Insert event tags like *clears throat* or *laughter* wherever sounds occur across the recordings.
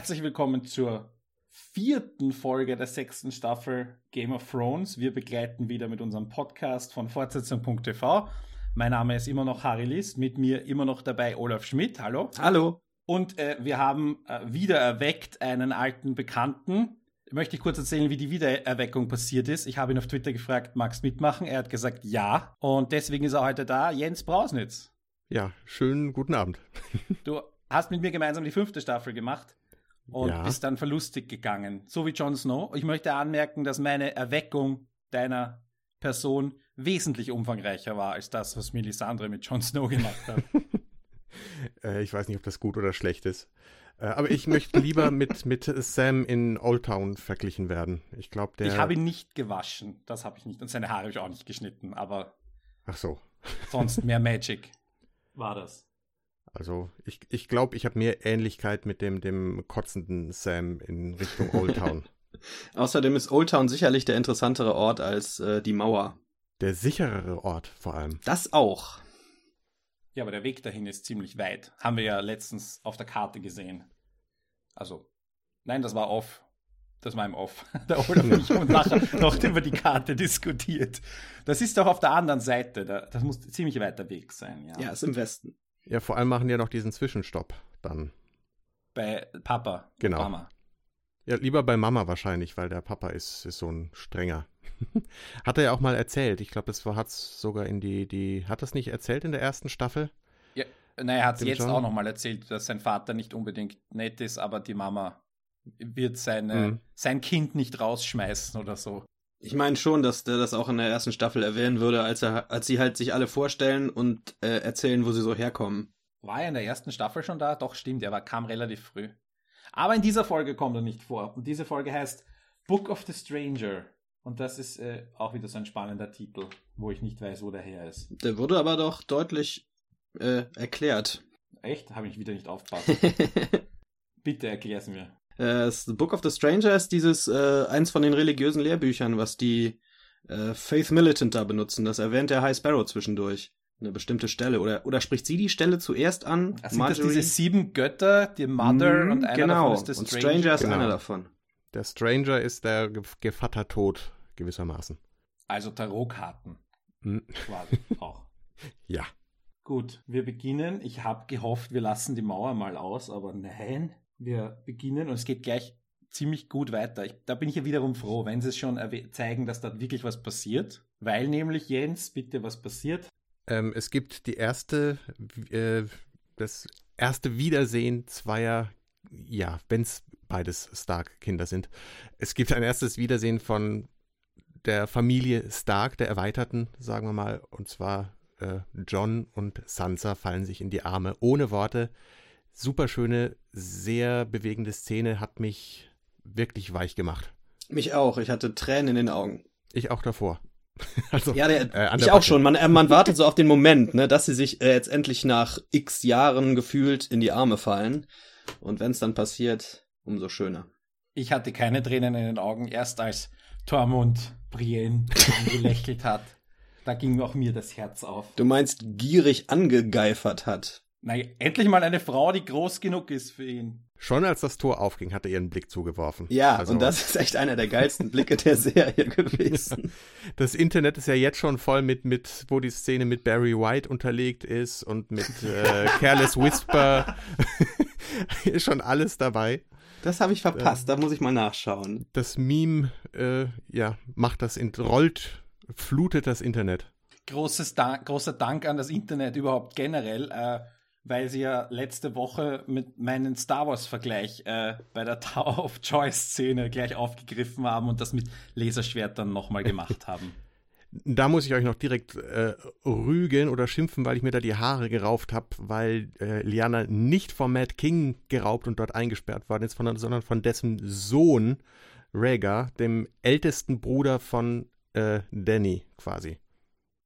Herzlich willkommen zur vierten Folge der sechsten Staffel Game of Thrones. Wir begleiten wieder mit unserem Podcast von Fortsetzung.tv. Mein Name ist immer noch Harry List, mit mir immer noch dabei Olaf Schmidt. Hallo. Hallo. Und äh, wir haben äh, wieder erweckt einen alten Bekannten. Möchte ich kurz erzählen, wie die Wiedererweckung passiert ist. Ich habe ihn auf Twitter gefragt, magst mitmachen? Er hat gesagt, ja. Und deswegen ist er heute da, Jens Brausnitz. Ja, schönen guten Abend. Du hast mit mir gemeinsam die fünfte Staffel gemacht und Ja. bist dann verlustig gegangen, so wie Jon Snow. Ich möchte anmerken, dass meine Erweckung deiner Person wesentlich umfangreicher war als das, was Melisandre mit Jon Snow gemacht hat. *laughs* Äh, ich weiß nicht, ob das gut oder schlecht ist. Äh, aber ich möchte lieber mit, mit Sam in Old Town verglichen werden. Ich glaube, der. Ich habe ihn nicht gewaschen, das habe ich nicht. Und seine Haare habe ich auch nicht geschnitten, aber Ach so. sonst mehr Magic war das. Also, ich, ich glaube, ich habe mehr Ähnlichkeit mit dem, dem kotzenden Sam in Richtung Old Town. *laughs* Außerdem ist Old Town sicherlich der interessantere Ort als äh, die Mauer. der sicherere Ort vor allem. Das auch. Ja, aber der Weg dahin ist ziemlich weit. Haben wir ja letztens auf der Karte gesehen. Also, nein, das war off. Das war im Off. *laughs* Der Olaf *laughs* und ich haben nachher noch über die Karte diskutiert. Das ist doch auf der anderen Seite. Da- Das muss ein ziemlich weiter Weg sein, ja. Ja, ist im Westen. Ja, vor allem machen die ja noch diesen Zwischenstopp dann. Bei Papa. Genau. Mama. Ja, lieber bei Mama wahrscheinlich, weil der Papa ist, ist so ein strenger. *laughs* hat er ja auch mal erzählt. Ich glaube, das hat es sogar in die, die. Hat das nicht erzählt in der ersten Staffel? Ja, naja, er hat es jetzt John? auch nochmal erzählt, dass sein Vater nicht unbedingt nett ist, aber die Mama wird seine, Mhm. sein Kind nicht rausschmeißen oder so. Ich meine schon, dass der das auch in der ersten Staffel erwähnen würde, als er, als sie halt sich alle vorstellen und äh, erzählen, wo sie so herkommen. War er in der ersten Staffel schon da? Doch, stimmt, er war, kam relativ früh. Aber in dieser Folge kommt er nicht vor. Und diese Folge heißt Book of the Stranger. Und das ist äh, auch wieder so ein spannender Titel, wo ich nicht weiß, wo der her ist. Der wurde aber doch deutlich äh, erklärt. Echt? Habe ich wieder nicht aufgepasst. *laughs* Bitte erklär's mir. Äh, das The Book of the Stranger ist dieses äh, eins von den religiösen Lehrbüchern, was die äh, Faith Militant da benutzen. Das erwähnt der High Sparrow zwischendurch. Eine bestimmte Stelle. Oder, oder spricht sie die Stelle zuerst an? Also sind das diese sieben Götter, die Mother Mhm, und einer genau. davon ist der Und Stranger? Stranger ist Genau. einer davon. Der Stranger ist der Ge Gevattertod gewissermaßen. Also Tarotkarten Hm. quasi *laughs* auch. Ja. Gut, wir beginnen. Ich habe gehofft, wir lassen die Mauer mal aus, aber nein, wir beginnen und es geht gleich ziemlich gut weiter. Ich, da bin ich ja wiederum froh, wenn sie es schon zeigen, dass da wirklich was passiert. Weil nämlich, Jens, bitte, was passiert? Ähm, es gibt die erste, äh, das erste Wiedersehen zweier, ja, wenn es beides Stark-Kinder sind. Es gibt ein erstes Wiedersehen von der Familie Stark, der Erweiterten, sagen wir mal. Und zwar äh, John und Sansa fallen sich in die Arme, ohne Worte. Superschöne, sehr bewegende Szene, hat mich wirklich weich gemacht. Mich auch. Ich hatte Tränen in den Augen. Ich auch davor. *laughs* also, Ja, der, äh, ich der auch schon. Man, äh, man wartet so auf den Moment, ne, dass sie sich äh, jetzt endlich nach x Jahren gefühlt in die Arme fallen. Und wenn es dann passiert, umso schöner. Ich hatte keine Tränen in den Augen, erst als Tormund Brienne *laughs* gelächelt hat. Da ging auch mir das Herz auf. Du meinst gierig angegeifert hat. Na, endlich mal eine Frau, die groß genug ist für ihn. Schon als das Tor aufging, hat er ihren Blick zugeworfen. Ja, Also- und das ist echt einer der geilsten Blicke der Serie gewesen. *laughs* Das Internet ist ja jetzt schon voll mit, mit wo die Szene mit Barry White unterlegt ist und mit äh, *laughs* Careless Whisper. *laughs* ist schon alles dabei. Das habe ich verpasst, da muss ich mal nachschauen. Das Meme, äh, ja, macht das, in- rollt, flutet das Internet. Großes Dank, großer Dank an das Internet überhaupt generell, äh, weil sie ja letzte Woche mit meinen Star Wars-Vergleich äh, bei der *laughs* Tower of Joy-Szene gleich aufgegriffen haben und das mit Laserschwertern nochmal gemacht haben. *laughs* Da muss ich euch noch direkt äh, rügen oder schimpfen, weil ich mir da die Haare gerauft habe, weil äh, Liana nicht von Matt King geraubt und dort eingesperrt worden ist, von, sondern von dessen Sohn Rhaegar, dem ältesten Bruder von äh, Danny quasi.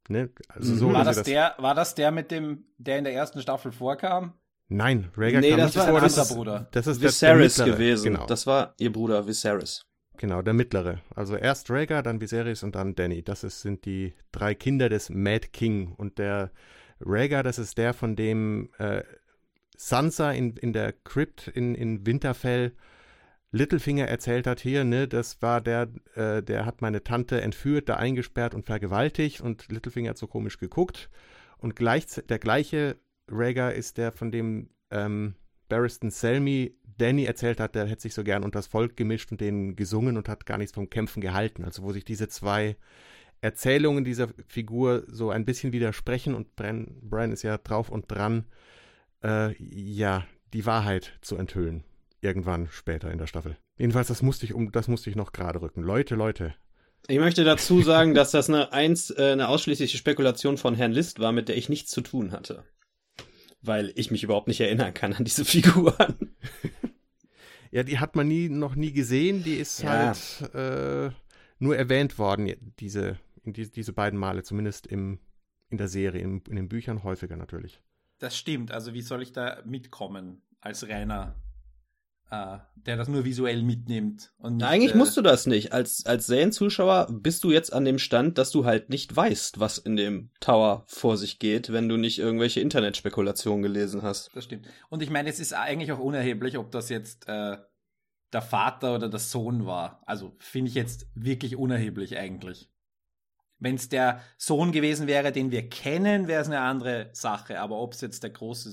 Ne? Also so Mhm. War wie sie das, der, war das der mit dem, der in der ersten Staffel vorkam? Nein, Rhaegar Nee, kam das nicht war vor. Das ist, Bruder. das ist der, der Viserys mittlere. gewesen. Genau, Das war ihr Bruder Viserys. genau, der mittlere. Also erst Rhaegar, dann Viserys und dann Danny. Das ist, sind die drei Kinder des Mad King. Und der Rhaegar, das ist der, von dem äh, Sansa in, in der Crypt in, in Winterfell Littlefinger erzählt hat, hier, ne, das war der, äh, der hat meine Tante entführt, da eingesperrt und vergewaltigt und Littlefinger hat so komisch geguckt. Und gleich, der gleiche Rhaegar ist der, von dem ähm, Barristan Selmy Danny erzählt hat, der hätte sich so gern unter das Volk gemischt und denen gesungen und hat gar nichts vom Kämpfen gehalten. Also wo sich diese zwei Erzählungen dieser Figur so ein bisschen widersprechen und Bran, Bran ist ja drauf und dran, äh, ja, die Wahrheit zu enthüllen irgendwann später in der Staffel. Jedenfalls, das musste ich um, das musste ich noch gerade rücken. Leute, Leute. Ich möchte dazu sagen, dass das eine, eins, äh, eine ausschließliche Spekulation von Herrn List war, mit der ich nichts zu tun hatte. Weil ich mich überhaupt nicht erinnern kann an diese Figuren. *laughs* ja, die hat man nie, noch nie gesehen. Die ist ja. halt äh, nur erwähnt worden, diese, die, diese beiden Male, zumindest im, in der Serie, in, in den Büchern häufiger natürlich. Das stimmt. Also wie soll ich da mitkommen als reiner äh, der das nur visuell mitnimmt. Und nicht, Eigentlich äh, musst du das nicht. Als, als Serienzuschauer bist du jetzt an dem Stand, dass du halt nicht weißt, was in dem Tower vor sich geht, wenn du nicht irgendwelche Internetspekulationen gelesen hast. Das stimmt. Und ich meine, es ist eigentlich auch unerheblich, ob das jetzt äh, der Vater oder der Sohn war. Also finde ich jetzt wirklich unerheblich eigentlich. Wenn es der Sohn gewesen wäre, den wir kennen, wäre es eine andere Sache. Aber ob es jetzt der große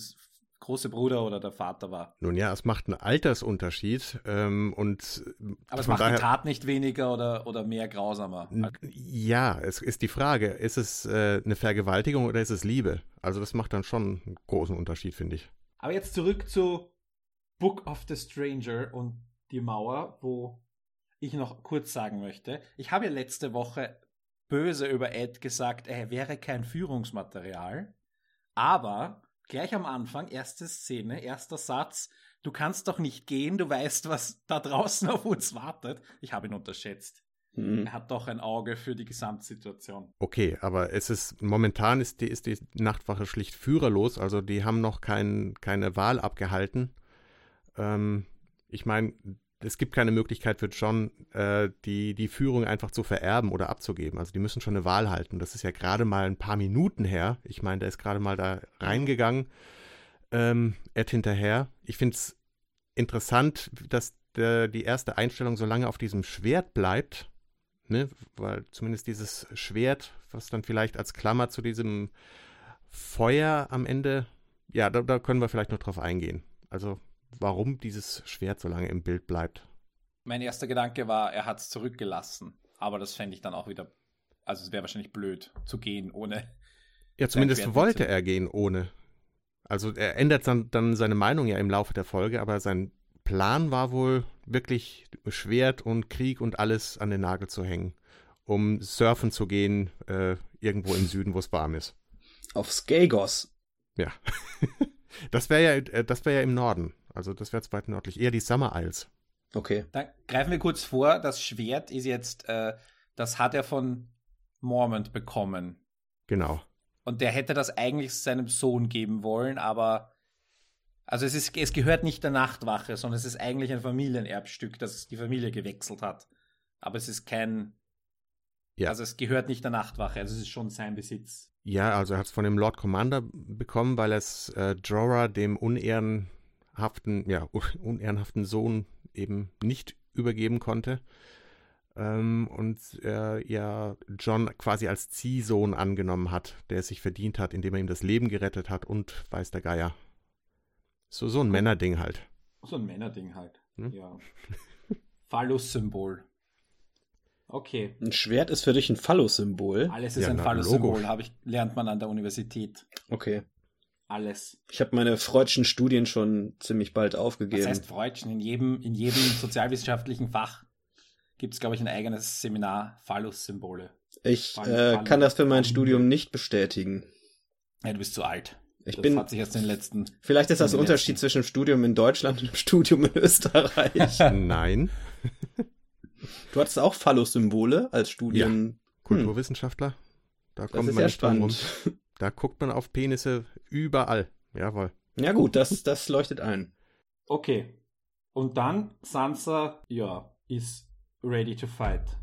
große Bruder oder der Vater war. Nun ja, es macht einen Altersunterschied ähm, und aber es macht daher, die Tat nicht weniger oder, oder mehr grausamer. Ja, es ist die Frage, ist es äh, eine Vergewaltigung oder ist es Liebe? Also das macht dann schon einen großen Unterschied, finde ich. Aber jetzt zurück zu Book of the Stranger und die Mauer, wo ich noch kurz sagen möchte. Ich habe ja letzte Woche böse über Ed gesagt, er wäre kein Führungsmaterial, aber Gleich am Anfang, erste Szene, erster Satz. Du kannst doch nicht gehen, du weißt, was da draußen auf uns wartet. Ich habe ihn unterschätzt. Mhm. Er hat doch ein Auge für die Gesamtsituation. Okay, aber es ist momentan ist die, ist die Nachtwache schlicht führerlos, also die haben noch kein, keine Wahl abgehalten. Ähm, ich meine, es gibt keine Möglichkeit für John, äh, die, die Führung einfach zu vererben oder abzugeben. Also die müssen schon eine Wahl halten. Das ist ja gerade mal ein paar Minuten her. Ich meine, der ist gerade mal da reingegangen. Ähm, Ed hinterher. Ich finde es interessant, dass der, die erste Einstellung so lange auf diesem Schwert bleibt. Ne? Weil zumindest dieses Schwert, was dann vielleicht als Klammer zu diesem Feuer am Ende, ja, da, da können wir vielleicht noch drauf eingehen. Also warum dieses Schwert so lange im Bild bleibt. Mein erster Gedanke war, er hat es zurückgelassen. Aber das fände ich dann auch wieder, also es wäre wahrscheinlich blöd zu gehen ohne. *laughs* Ja, zumindest wollte er gehen ohne. Also er ändert dann, dann seine Meinung ja im Laufe der Folge, aber sein Plan war wohl wirklich Schwert und Krieg und alles an den Nagel zu hängen, um surfen zu gehen, äh, irgendwo im Süden, wo es warm ist. Auf Skagos. Ja. *laughs* das wäre ja, äh, das wäre ja im Norden. Also das wäre zweit nördlich. Eher die Summer Isles. Okay. Dann greifen wir kurz vor. Das Schwert ist jetzt, äh, das hat er von Mormont bekommen. Genau. Und der hätte das eigentlich seinem Sohn geben wollen, aber also es, ist, es gehört nicht der Nachtwache, sondern es ist eigentlich ein Familienerbstück, das die Familie gewechselt hat. Aber es ist kein. Ja. Also es gehört nicht der Nachtwache, also es ist schon sein Besitz. Ja, also er hat es von dem Lord Commander bekommen, weil es äh, Jorah, dem Unehren haften, ja, unehrenhaften Sohn eben nicht übergeben konnte. Ähm, und er ja John quasi als Ziehsohn angenommen hat, der es sich verdient hat, indem er ihm das Leben gerettet hat und weiß der Geier. So, so ein oh. Männerding halt. So ein Männerding halt. Hm? Ja. Phallus-Symbol. Okay. Ein Schwert ist für dich ein Phallus-Symbol. Alles ist ja, ein Phallus-Symbol, ich, lernt man an der Universität. Okay alles. Ich habe meine freudschen Studien schon ziemlich bald aufgegeben. Das heißt freudschen? In jedem, in jedem *laughs* sozialwissenschaftlichen Fach gibt es, glaube ich, ein eigenes Seminar Phallus-Symbole. Ich äh, kann das für mein Studium nicht bestätigen. Ja, du bist zu alt. Ich das bin, hat sich erst in den letzten. Vielleicht ist das ein Unterschied letzten. zwischen dem Studium in Deutschland und dem Studium in Österreich. *laughs* Nein. Du hattest auch Phallus-Symbole als Studien. Ja. Kulturwissenschaftler. Da das kommt ist man ja spannend. Rum. Da guckt man auf Penisse überall. Jawohl. Ja gut, das, das leuchtet ein. Okay. Und dann Sansa, ja, ist ready to fight.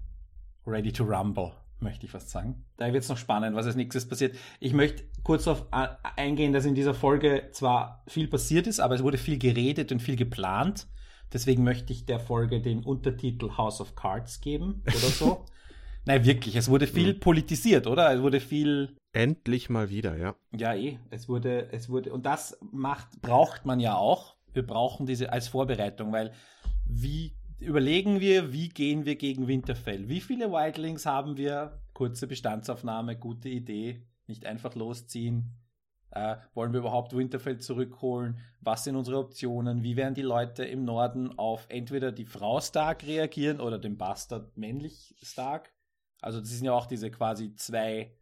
Ready to rumble. möchte ich fast sagen. Da wird es noch spannend, was als nächstes passiert. Ich möchte kurz darauf eingehen, dass in dieser Folge zwar viel passiert ist, aber es wurde viel geredet und viel geplant. Deswegen möchte ich der Folge den Untertitel House of Cards geben oder so. *laughs* Nein, wirklich, es wurde viel mhm. politisiert, oder? Es wurde viel. Endlich mal wieder, ja. Ja, eh. Es wurde, es wurde, und das macht, braucht man ja auch. Wir brauchen diese als Vorbereitung, weil wie überlegen wir, wie gehen wir gegen Winterfell? Wie viele Wildlings haben wir? Kurze Bestandsaufnahme, gute Idee. Nicht einfach losziehen. Äh, wollen wir überhaupt Winterfell zurückholen? Was sind unsere Optionen? Wie werden die Leute im Norden auf entweder die Frau Stark reagieren oder den Bastard männlich Stark? Also das sind ja auch diese quasi zwei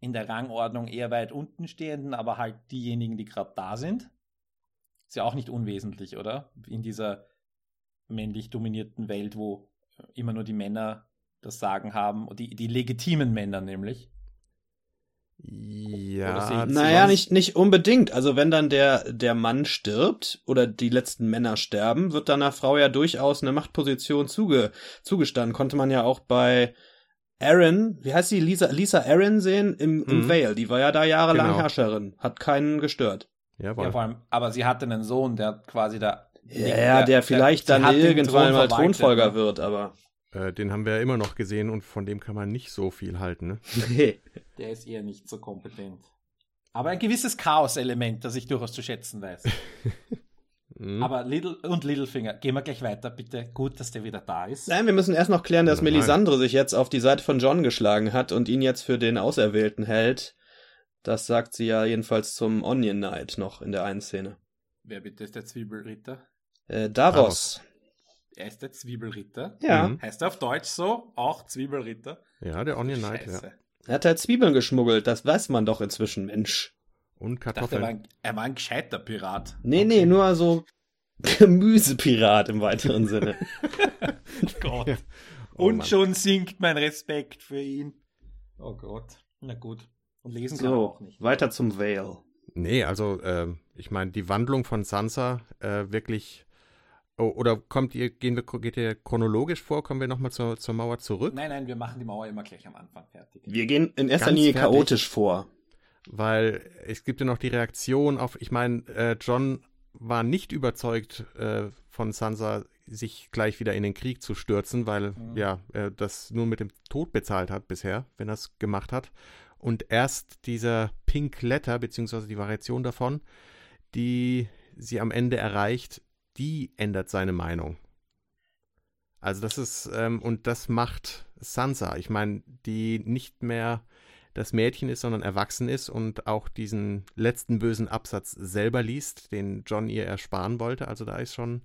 in der Rangordnung eher weit unten stehenden, aber halt diejenigen, die gerade da sind. Ist ja auch nicht unwesentlich, oder? In dieser männlich dominierten Welt, wo immer nur die Männer das Sagen haben, die, die legitimen Männer nämlich. Ja, naja, nicht, nicht unbedingt. Also wenn dann der, der Mann stirbt oder die letzten Männer sterben, wird dann der Frau ja durchaus eine Machtposition zuge, zugestanden. Konnte man ja auch bei Aaron, wie heißt sie, Lisa, Lisa Aaron sehen im, im mhm. Vale. Die war ja da jahrelang genau. Herrscherin, hat keinen gestört. Ja, ja, vor allem, aber sie hatte einen Sohn, der quasi da. Ja, der, der vielleicht der, dann irgendwann mal Thronfolger wird, aber. Äh, den haben wir ja immer noch gesehen und von dem kann man nicht so viel halten, ne? Nee. *laughs* der ist eher nicht so kompetent. Aber ein gewisses Chaos-Element, das ich durchaus zu schätzen weiß. *laughs* Mhm. Aber Little und Littlefinger, gehen wir gleich weiter, bitte. Gut, dass der wieder da ist. Nein, wir müssen erst noch klären, dass Melisandre sich jetzt auf die Seite von John geschlagen hat und ihn jetzt für den Auserwählten hält. Das sagt sie ja jedenfalls zum Onion Knight noch in der einen Szene. Wer bitte ist der Zwiebelritter? Äh, Davos. Er ist der Zwiebelritter. Ja. Mhm. Heißt er auf Deutsch so? Auch Zwiebelritter? Ja, der Onion Knight, ja. Er hat halt Zwiebeln geschmuggelt, das weiß man doch inzwischen, Mensch. Und Kartoffeln. Dachte, er, war ein, er, war ein, gescheiter Pirat. Nee, okay. nee, nur so Gemüsepirat im weiteren Sinne. oh *laughs* Gott. Oh, Und Mann. schon sinkt mein Respekt für ihn. Oh Gott. Na gut. Und lesen kann so, auch nicht. Weiter zum Vale. Nee, also äh, ich meine, die Wandlung von Sansa äh, wirklich. Oh, oder kommt ihr, gehen wir, geht ihr chronologisch vor? Kommen wir nochmal zur, zur Mauer zurück? Nein, nein, wir machen die Mauer immer gleich am Anfang fertig. Wir gehen in erster Ganz Linie fertig. chaotisch vor weil es gibt ja noch die Reaktion auf, ich meine, äh, John war nicht überzeugt äh, von Sansa, sich gleich wieder in den Krieg zu stürzen, weil mhm. ja, er das nur mit dem Tod bezahlt hat bisher, wenn er es gemacht hat. Und erst dieser Pink Letter, beziehungsweise die Variation davon, die sie am Ende erreicht, die ändert seine Meinung. Also das ist, ähm, und das macht Sansa. Ich meine, die nicht mehr das Mädchen ist, sondern erwachsen ist und auch diesen letzten bösen Absatz selber liest, den John ihr ersparen wollte. Also da ist schon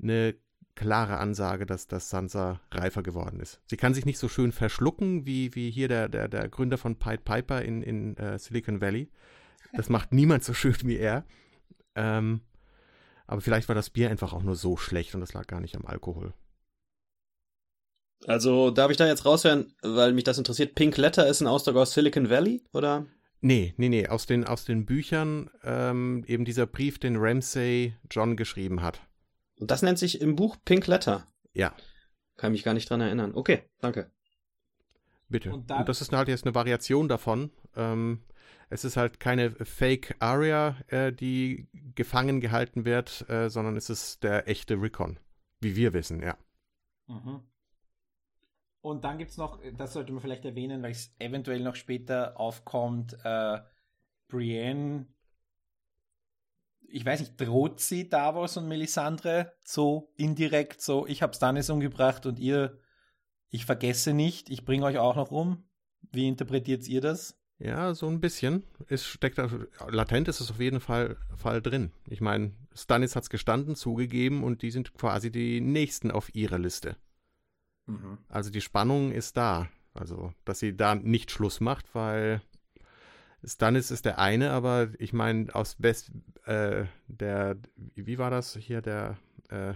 eine klare Ansage, dass, dass Sansa reifer geworden ist. Sie kann sich nicht so schön verschlucken wie, wie hier der, der, der Gründer von Pied Piper in, in uh, Silicon Valley. Das macht niemand so schön wie er. Ähm, aber vielleicht war das Bier einfach auch nur so schlecht und das lag gar nicht am Alkohol. Also darf ich da jetzt raushören, weil mich das interessiert, Pink Letter ist ein Ausdruck aus Silicon Valley, oder? Nee, nee, nee, aus den, aus den Büchern ähm, eben dieser Brief, den Ramsay John geschrieben hat. Und das nennt sich im Buch Pink Letter? Ja. Kann mich gar nicht dran erinnern. Okay, danke. Bitte. Und, Und das ist halt jetzt eine Variation davon. Ähm, es ist halt keine Fake Aria, äh, die gefangen gehalten wird, äh, sondern es ist der echte Recon. Wie wir wissen, ja. Mhm. Und dann gibt es noch, das sollte man vielleicht erwähnen, weil es eventuell noch später aufkommt, äh, Brienne, ich weiß nicht, droht sie Davos und Melisandre so indirekt so, ich habe Stannis umgebracht und ihr, ich vergesse nicht, ich bringe euch auch noch um. Wie interpretiert ihr das? Ja, so ein bisschen. Es steckt latent ist es auf jeden Fall, Fall drin. Ich meine, Stannis hat es gestanden, zugegeben und die sind quasi die nächsten auf ihrer Liste. Mhm. Also die Spannung ist da. Also, dass sie da nicht Schluss macht, weil Stannis ist der eine, aber ich meine, aus Best, äh, der, wie war das hier, der, äh,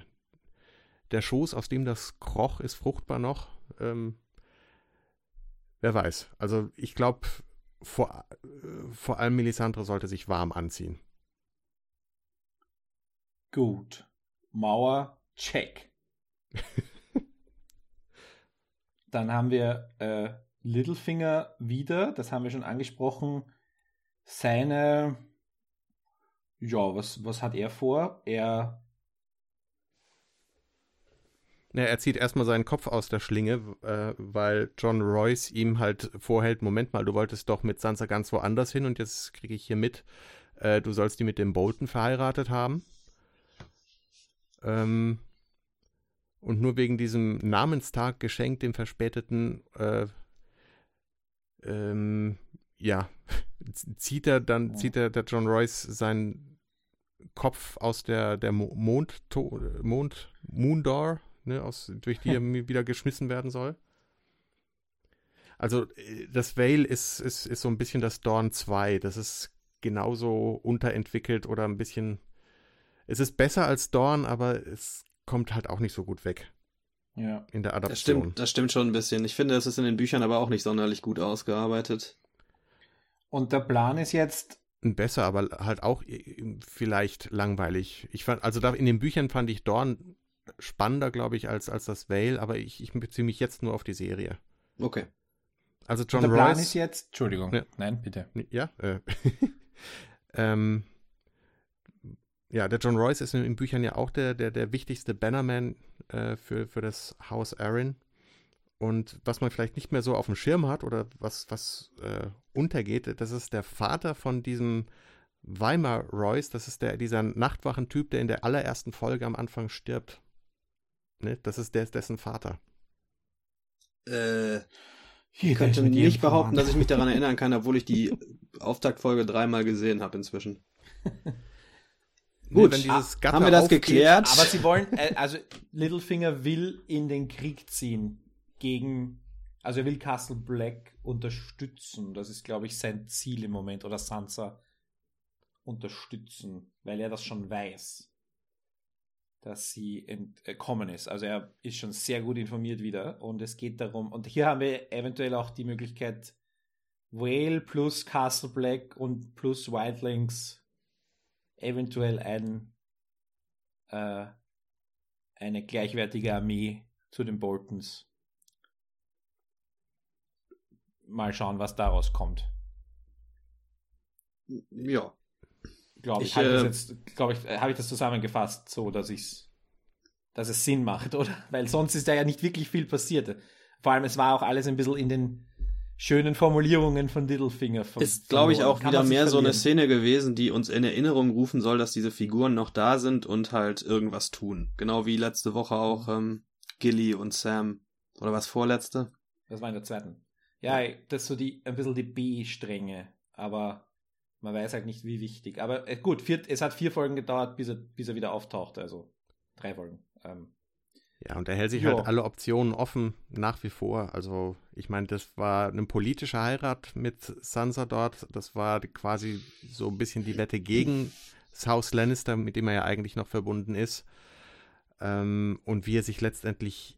der Schoß, aus dem das kroch, ist fruchtbar noch. Ähm, wer weiß. Also, ich glaube, vor, äh, vor allem Melisandre sollte sich warm anziehen. Gut. Mauer, check. *laughs* Dann haben wir äh, Littlefinger wieder, das haben wir schon angesprochen, seine, ja, was, was hat er vor? Er. Ja, er zieht erstmal seinen Kopf aus der Schlinge, äh, weil John Royce ihm halt vorhält, Moment mal, du wolltest doch mit Sansa ganz woanders hin und jetzt kriege ich hier mit, äh, du sollst die mit dem Bolton verheiratet haben. Ähm, und nur wegen diesem Namenstag geschenkt, dem verspäteten, äh, ähm, ja, *laughs* zieht er dann, ja. zieht er der John Royce seinen Kopf aus der, der Mond, Mond, Moondor, ne, aus, durch die *laughs* er wieder geschmissen werden soll. Also äh, das Vale ist, ist, ist so ein bisschen das Dawn 2. Das ist genauso unterentwickelt oder ein bisschen. Es ist besser als Dawn, aber es kommt halt auch nicht so gut weg. Ja. In der Adaption. Das stimmt, das stimmt schon ein bisschen. Ich finde, es ist in den Büchern aber auch nicht sonderlich gut ausgearbeitet. Und der Plan ist jetzt. Besser, aber halt auch vielleicht langweilig. Ich fand, also da in den Büchern fand ich Dorn spannender, glaube ich, als, als das Vale, aber ich, ich beziehe mich jetzt nur auf die Serie. Okay. Also John der Royce. Plan ist jetzt. Entschuldigung. Ja. Nein, bitte. Ja. Äh, *laughs* ähm, ja, der John Royce ist in den Büchern ja auch der, der, der wichtigste Bannerman äh, für, für das Haus Aaron. Und was man vielleicht nicht mehr so auf dem Schirm hat oder was, was äh, untergeht, das ist der Vater von diesem Weimar Royce. Das ist der, dieser Nachtwachen-Typ, der in der allerersten Folge am Anfang stirbt. Ne? Das ist der, dessen Vater. Äh, ich könnte nicht behaupten, dass ich mich daran erinnern kann, obwohl ich die Auftaktfolge dreimal gesehen habe inzwischen. *laughs* Gut, ah, haben wir das aufgeht, geklärt. Aber sie wollen, äh, also Littlefinger will in den Krieg ziehen gegen, also er will Castle Black unterstützen. Das ist, glaube ich, sein Ziel im Moment. Oder Sansa unterstützen, weil er das schon weiß, dass sie entkommen ist. Also er ist schon sehr gut informiert wieder. Und es geht darum, und hier haben wir eventuell auch die Möglichkeit, Whale plus Castle Black und plus Wildlings eventuell ein, äh, eine gleichwertige Armee zu den Boltons. Mal schauen, was daraus kommt. Ja. Glaube ich, ich äh, jetzt, glaube ich, habe ich das zusammengefasst, so dass ich's, dass es Sinn macht, *laughs* oder? Weil sonst ist da ja nicht wirklich viel passiert. Vor allem, es war auch alles ein bisschen in den schönen Formulierungen von Littlefinger. Von, ist, glaube ich, auch wieder mehr so eine Szene gewesen, die uns in Erinnerung rufen soll, dass diese Figuren noch da sind und halt irgendwas tun. Genau wie letzte Woche auch ähm, Gilly und Sam. Oder was vorletzte? Das war in der zweiten. Ja, das ist so die, ein bisschen die B-Stränge, aber man weiß halt nicht, wie wichtig. Aber äh, gut, vier, es hat vier Folgen gedauert, bis er, bis er wieder auftauchte, also drei Folgen. Ähm, ja, und er hält sich jo. halt alle Optionen offen, nach wie vor. Also, ich meine, das war eine politische Heirat mit Sansa dort. Das war quasi so ein bisschen die Wette gegen das Haus Lannister, mit dem er ja eigentlich noch verbunden ist. Ähm, und wie er sich letztendlich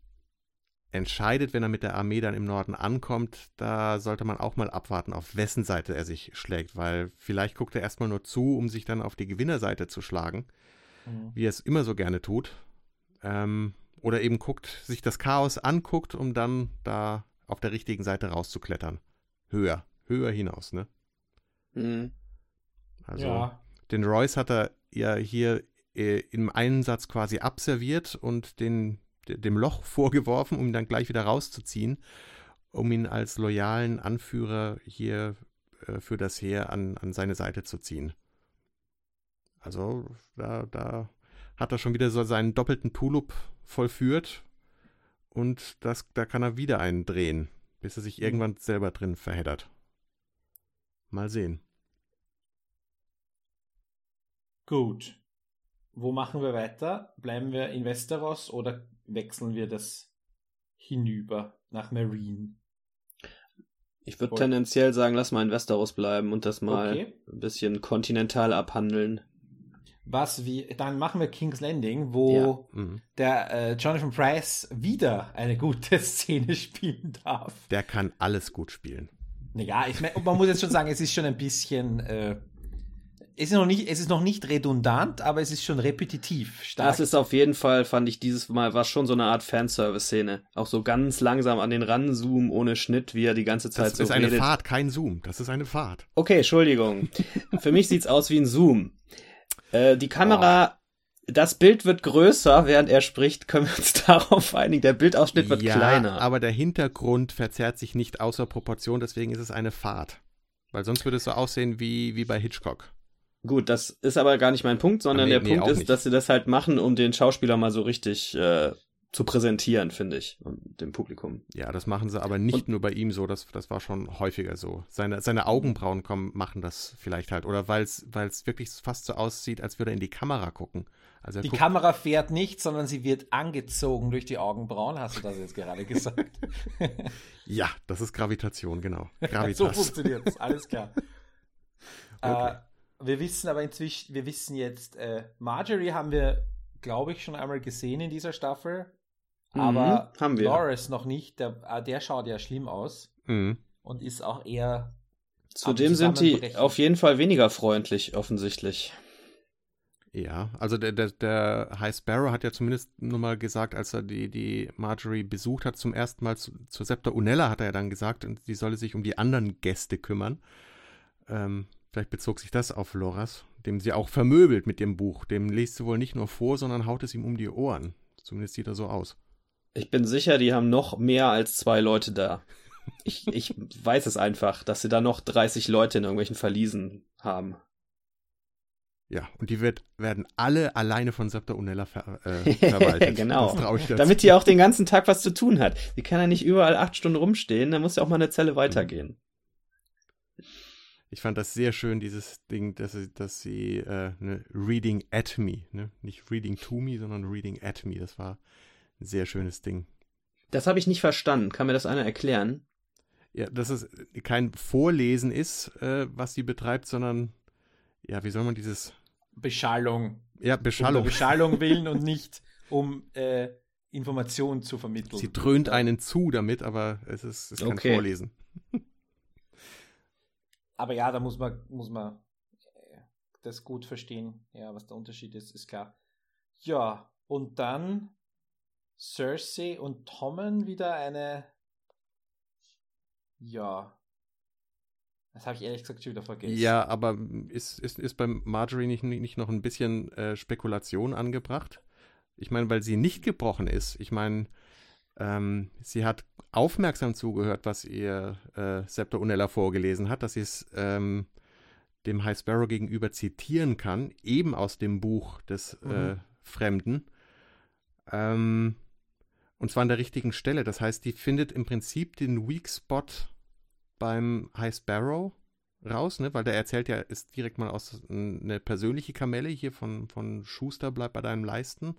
entscheidet, wenn er mit der Armee dann im Norden ankommt, da sollte man auch mal abwarten, auf wessen Seite er sich schlägt, weil vielleicht guckt er erstmal nur zu, um sich dann auf die Gewinnerseite zu schlagen, mhm. wie er es immer so gerne tut. Ähm, oder eben guckt, sich das Chaos anguckt, um dann da auf der richtigen Seite rauszuklettern. Höher, höher hinaus, ne? Mhm. Also, ja. den Royce hat er ja hier äh, im Einsatz quasi abserviert und den, dem Loch *laughs* vorgeworfen, um ihn dann gleich wieder rauszuziehen, um ihn als loyalen Anführer hier äh, für das Heer an, an seine Seite zu ziehen. Also, da, da hat er schon wieder so seinen doppelten Tulip vollführt und das, da kann er wieder einen drehen, bis er sich mhm. irgendwann selber drin verheddert. Mal sehen. Gut. Wo machen wir weiter? Bleiben wir in Westeros oder wechseln wir das hinüber nach Marine? Ich würde tendenziell sagen, lass mal in Westeros bleiben und das mal okay. ein bisschen kontinental abhandeln was wie, dann machen wir King's Landing, wo ja. mhm. der äh, Jonathan Price wieder eine gute *laughs* Szene spielen darf. Der kann alles gut spielen. Ja, ich mein, man muss jetzt schon sagen, es ist schon ein bisschen, äh, es ist noch nicht, es ist noch nicht redundant, aber es ist schon repetitiv. Stark. Das ist auf jeden Fall, fand ich dieses Mal, war schon so eine Art Fanservice-Szene. Auch so ganz langsam an den ranzoomen, ohne Schnitt, wie er die ganze Zeit das so Das ist eine Fahrt, kein Zoom. Das ist eine Fahrt. Okay, Entschuldigung. *laughs* Für mich sieht's aus wie ein Zoom. Äh, die Kamera, oh. das Bild wird größer, während er spricht, können wir uns *laughs* darauf einigen. Der Bildausschnitt wird ja, kleiner. aber der Hintergrund verzerrt sich nicht außer Proportion, deswegen ist es eine Fahrt. Weil sonst würde es so aussehen wie, wie bei Hitchcock. Gut, das ist aber gar nicht mein Punkt, sondern nee, der nee, Punkt ist, nicht. dass sie das halt machen, um den Schauspieler mal so richtig äh, zu präsentieren, finde ich, dem Publikum. Ja, das machen sie aber nicht und, nur bei ihm so, das, das war schon häufiger so. Seine, seine Augenbrauen kommen, machen das vielleicht halt. Oder weil es wirklich fast so aussieht, als würde er in die Kamera gucken. Also die Kamera fährt nicht, sondern sie wird angezogen durch die Augenbrauen, hast du das jetzt gerade gesagt? *laughs* ja, das ist Gravitation, genau. *laughs* Gravitas. so funktioniert es, alles klar. *laughs* Okay. Äh, wir wissen aber inzwischen, wir wissen jetzt, äh, Marjorie haben wir, glaube ich, schon einmal gesehen in dieser Staffel. Mhm, aber haben wir. Loris noch nicht. Der, ah, der schaut ja schlimm aus. Mhm. Und ist auch eher. Zudem sind die auf jeden Fall weniger freundlich, offensichtlich. Ja, also der, der, der High Sparrow hat ja zumindest nur mal gesagt, als er die, die Marjorie besucht hat, zum ersten Mal zu, zur Septa Unella hat er ja dann gesagt, und sie solle sich um die anderen Gäste kümmern. Ähm, Vielleicht bezog sich das auf Loras, dem sie auch vermöbelt mit dem Buch. Dem liest sie wohl nicht nur vor, sondern haut es ihm um die Ohren. Zumindest sieht er so aus. Ich bin sicher, die haben noch mehr als zwei Leute da. Ich, ich weiß es einfach, dass sie da noch 30 Leute in irgendwelchen Verliesen haben. Ja, und die wird, werden alle alleine von Septa Unella ver, äh, *laughs* verwaltet. genau. Damit die auch den ganzen Tag was zu tun hat. Die kann ja nicht überall acht Stunden rumstehen, dann muss ja auch mal eine Zelle weitergehen. Ich fand das sehr schön, dieses Ding, dass sie, dass sie äh, ne, Reading at me, ne? nicht Reading to me, sondern Reading at me. Das war sehr schönes Ding. Das habe ich nicht verstanden. Kann mir das einer erklären? Ja, dass es kein Vorlesen ist, äh, was sie betreibt, sondern, ja, wie soll man dieses. Beschallung. Ja, Beschallung. Um Beschallung *laughs* willen und nicht um äh, Informationen zu vermitteln. Sie dröhnt einen zu damit, aber es ist, es ist kein okay. Vorlesen. *laughs* aber ja, da muss man, muss man äh, das gut verstehen, ja, was der Unterschied ist, ist klar. Ja, und dann Cersei und Tommen wieder eine, ja, das habe ich ehrlich gesagt schon wieder vergessen. Ja, aber ist, ist, ist bei Marjorie nicht, nicht noch ein bisschen äh, Spekulation angebracht? Ich meine, weil sie nicht gebrochen ist. Ich meine, ähm, sie hat aufmerksam zugehört, was ihr äh, Septa Unella vorgelesen hat, dass sie es ähm, dem High Sparrow gegenüber zitieren kann, eben aus dem Buch des äh, mhm. äh, Fremden. Ähm, und zwar an der richtigen Stelle. Das heißt, die findet im Prinzip den Weak Spot beim High Sparrow raus, ne? weil der erzählt ja, ist direkt mal aus eine persönliche Kamelle hier von, von Schuster, bleib bei deinem Leisten.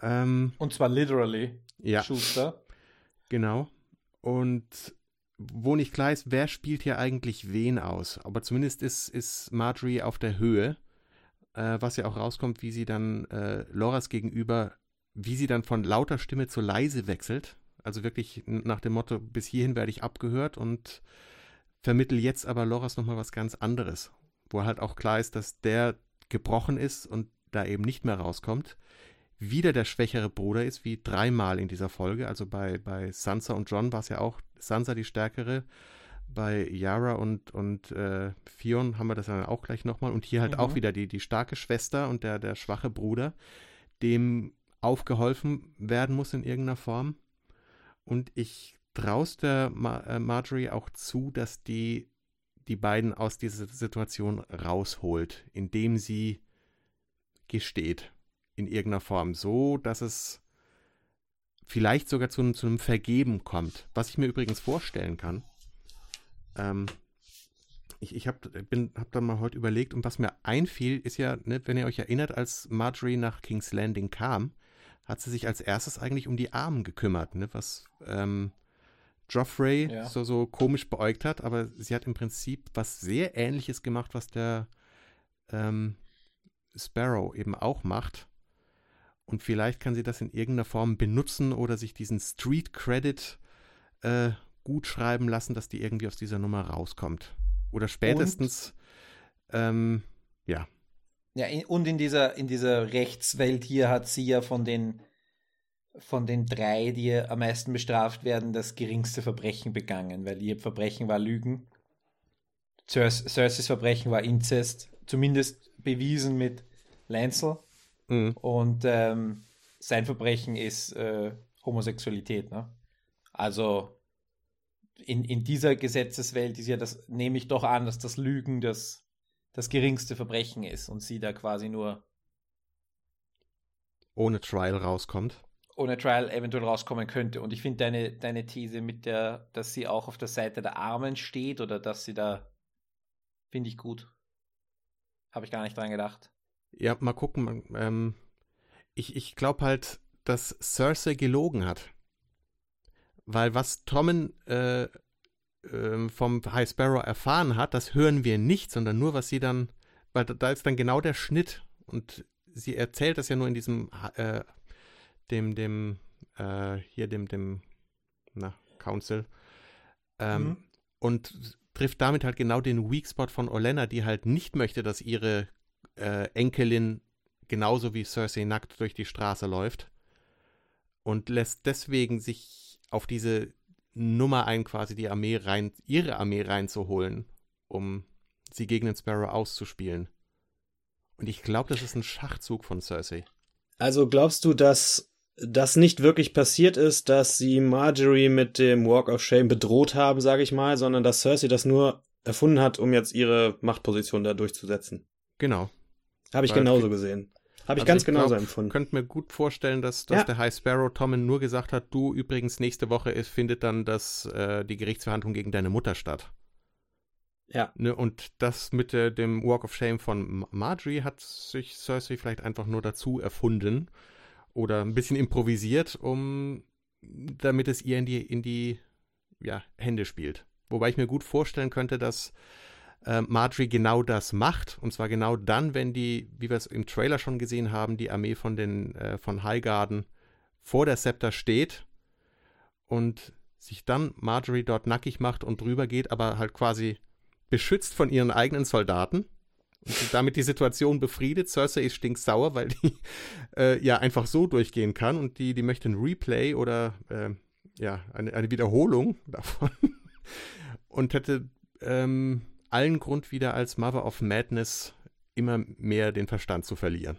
Ähm, und zwar literally. Ja. Schuster. Genau. Und wo nicht klar ist, wer spielt hier eigentlich wen aus. Aber zumindest ist, ist Marjorie auf der Höhe, äh, was ja auch rauskommt, wie sie dann äh, Loras gegenüber, wie sie dann von lauter Stimme zu leise wechselt. Also wirklich nach dem Motto, bis hierhin werde ich abgehört und vermittel jetzt aber Loras nochmal was ganz anderes. Wo halt auch klar ist, dass der gebrochen ist und da eben nicht mehr rauskommt wieder der schwächere Bruder ist, wie dreimal in dieser Folge. Also bei, bei Sansa und John war es ja auch Sansa die stärkere. Bei Yara und, und äh, Fion haben wir das dann auch gleich nochmal. Und hier halt mhm. auch wieder die, die starke Schwester und der, der schwache Bruder, dem aufgeholfen werden muss in irgendeiner Form. Und ich traue der Mar äh, Marjorie auch zu, dass die die beiden aus dieser Situation rausholt, indem sie gesteht in irgendeiner Form, so dass es vielleicht sogar zu, zu einem Vergeben kommt. Was ich mir übrigens vorstellen kann. Ähm, ich ich habe hab dann mal heute überlegt und was mir einfiel, ist ja, ne, wenn ihr euch erinnert, als Marjorie nach King's Landing kam, hat sie sich als erstes eigentlich um die Armen gekümmert, ne, was ähm, Joffrey ja. so, so komisch beäugt hat, aber sie hat im Prinzip was sehr ähnliches gemacht, was der ähm, Sparrow eben auch macht. Und vielleicht kann sie das in irgendeiner Form benutzen oder sich diesen Street Credit äh, gut schreiben lassen, dass die irgendwie aus dieser Nummer rauskommt. Oder spätestens Ähm, ja. Ja, in, und in dieser, in dieser Rechtswelt hier hat sie ja von den, von den drei, die am meisten bestraft werden, das geringste Verbrechen begangen, weil ihr Verbrechen war Lügen. Cers Cerseis Verbrechen war Inzest, zumindest bewiesen mit Lancel. Mhm. Und ähm, sein Verbrechen ist äh, Homosexualität. Ne? Also in, in dieser Gesetzeswelt ist ja das, nehme ich doch an, dass das Lügen das, das geringste Verbrechen ist und sie da quasi nur ohne Trial rauskommt. Ohne Trial eventuell rauskommen könnte. Und ich finde deine, deine These mit der, dass sie auch auf der Seite der Armen steht oder dass sie da, finde ich gut. Habe ich gar nicht dran gedacht. Ja, mal gucken. Ähm, ich ich glaube halt, dass Cersei gelogen hat. Weil was Tommen äh, äh, vom High Sparrow erfahren hat, das hören wir nicht, sondern nur, was sie dann, weil da ist dann genau der Schnitt und sie erzählt das ja nur in diesem, äh, dem, dem, äh, hier dem, dem, na, Council. Ähm, mhm. Und trifft damit halt genau den Weak Spot von Olenna, die halt nicht möchte, dass ihre äh, Enkelin genauso wie Cersei nackt durch die Straße läuft und lässt deswegen sich auf diese Nummer ein, quasi die Armee rein, ihre Armee reinzuholen, um sie gegen den Sparrow auszuspielen. Und ich glaube, das ist ein Schachzug von Cersei. Also glaubst du, dass das nicht wirklich passiert ist, dass sie Marjorie mit dem Walk of Shame bedroht haben, sage ich mal, sondern dass Cersei das nur erfunden hat, um jetzt ihre Machtposition da durchzusetzen? Genau. Habe ich Weil genauso gesehen. Habe ich also ganz ich genauso glaub, empfunden. Ich könnte mir gut vorstellen, dass, dass ja. der High Sparrow Tommen nur gesagt hat, du übrigens nächste Woche ist, findet dann das, äh, die Gerichtsverhandlung gegen deine Mutter statt. Ja. Ne, und das mit äh, dem Walk of Shame von Marjorie hat sich Cersei vielleicht einfach nur dazu erfunden oder ein bisschen improvisiert, um damit es ihr in die, in die ja, Hände spielt. Wobei ich mir gut vorstellen könnte, dass äh, Marjorie genau das macht. Und zwar genau dann, wenn die, wie wir es im Trailer schon gesehen haben, die Armee von den äh, von Highgarden vor der Scepter steht und sich dann Marjorie dort nackig macht und drüber geht, aber halt quasi beschützt von ihren eigenen Soldaten und damit die Situation befriedet. Cersei ist stinksauer, weil die *laughs* äh, ja einfach so durchgehen kann und die, die möchte ein Replay oder äh, ja, eine, eine Wiederholung *laughs* davon und hätte ähm, allen Grund wieder als Mother of Madness immer mehr den Verstand zu verlieren.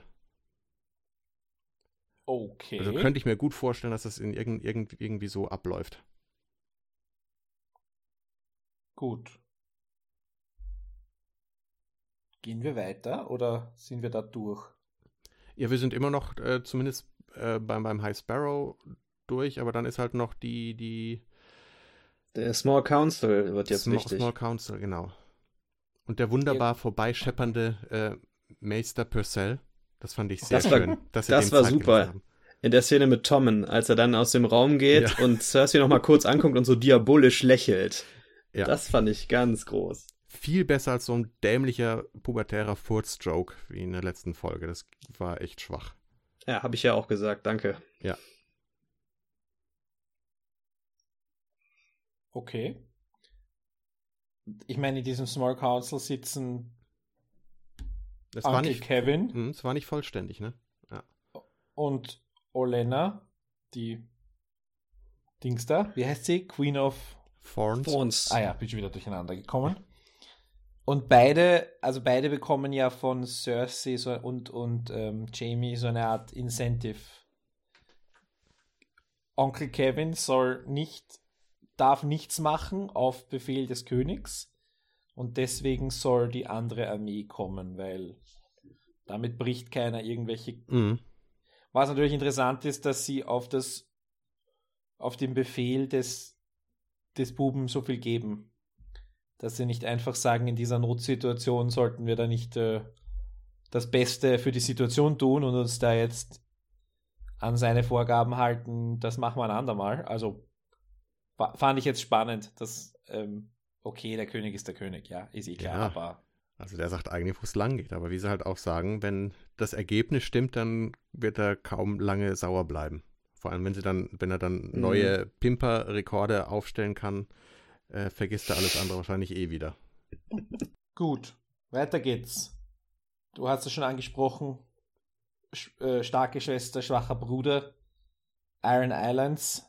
Okay. Also könnte ich mir gut vorstellen, dass das in irgend, irgend, irgendwie so abläuft. Gut. Gehen wir weiter oder sind wir da durch? Ja, wir sind immer noch äh, zumindest äh, beim, beim High Sparrow durch, aber dann ist halt noch die, die der Small Council wird jetzt Small, wichtig. Small Council, genau. Und der wunderbar vorbeischeppernde äh, Meister Purcell. Das fand ich sehr das schön. War, das war Zeit super. In der Szene mit Tommen, als er dann aus dem Raum geht ja. und Cersei noch mal kurz anguckt und so diabolisch lächelt. Ja. Das fand ich ganz groß. Viel besser als so ein dämlicher pubertärer Furzjoke wie in der letzten Folge. Das war echt schwach. Ja, habe ich ja auch gesagt. Danke. Ja. Okay ich meine, in diesem Small Council sitzen das Uncle war nicht, Kevin. Hm, es war nicht vollständig, ne? Ja. Und Olena, die Dings da, wie heißt sie? Queen of Thorns. Thorns. Ah ja, bin schon wieder durcheinander gekommen. Und beide, also beide bekommen ja von Cersei so und, und ähm, Jamie so eine Art Incentive. Onkel Kevin soll nicht darf nichts machen auf Befehl des Königs und deswegen soll die andere Armee kommen, weil damit bricht keiner irgendwelche. Mhm. Was natürlich interessant ist, dass sie auf das auf den Befehl des des Buben so viel geben, dass sie nicht einfach sagen, in dieser Notsituation sollten wir da nicht äh, das Beste für die Situation tun und uns da jetzt an seine Vorgaben halten, das machen wir ein andermal. Also fand ich jetzt spannend, dass, ähm, okay, der König ist der König, ja, ist eh klar, ja. aber. Also der sagt eigentlich, wo es lang geht, aber wie sie halt auch sagen, wenn das Ergebnis stimmt, dann wird er kaum lange sauer bleiben. Vor allem, wenn sie dann, wenn er dann mhm. neue Pimper-Rekorde aufstellen kann, äh, vergisst er alles andere wahrscheinlich eh wieder. *laughs* Gut. weiter geht's. Du hast es schon angesprochen. Äh, starke Schwester, schwacher Bruder. Iron Islands.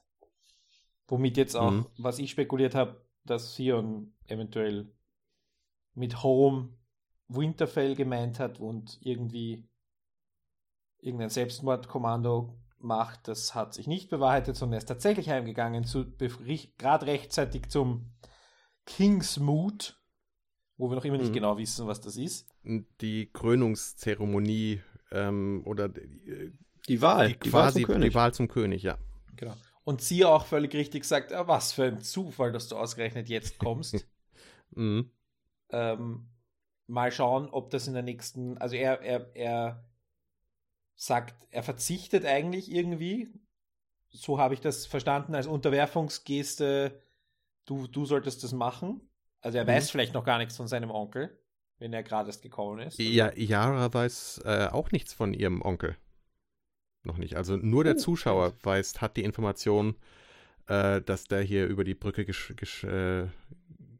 Womit jetzt auch, mhm. was ich spekuliert habe, dass Sion eventuell mit Home Winterfell gemeint hat und irgendwie irgendein Selbstmordkommando macht. Das hat sich nicht bewahrheitet, sondern er ist tatsächlich heimgegangen, gerade rechtzeitig zum Kingsmood, wo wir noch immer nicht mhm. genau wissen, was das ist. Die Krönungszeremonie ähm, oder die, die Wahl, die, die, quasi, Wahl die Wahl zum König, ja. Genau. Und sie auch völlig richtig sagt, ah, was für ein Zufall, dass du ausgerechnet jetzt kommst. *laughs* mhm. ähm, mal schauen, ob das in der nächsten, also er, er, er sagt, er verzichtet eigentlich irgendwie, so habe ich das verstanden, als Unterwerfungsgeste, du, du solltest das machen. Also er mhm. weiß vielleicht noch gar nichts von seinem Onkel, wenn er gerade erst gekommen ist. Ja, Yara weiß äh, auch nichts von ihrem Onkel. Noch nicht. Also nur der oh, Zuschauer weiß, hat die Information, äh, dass der hier über die Brücke äh,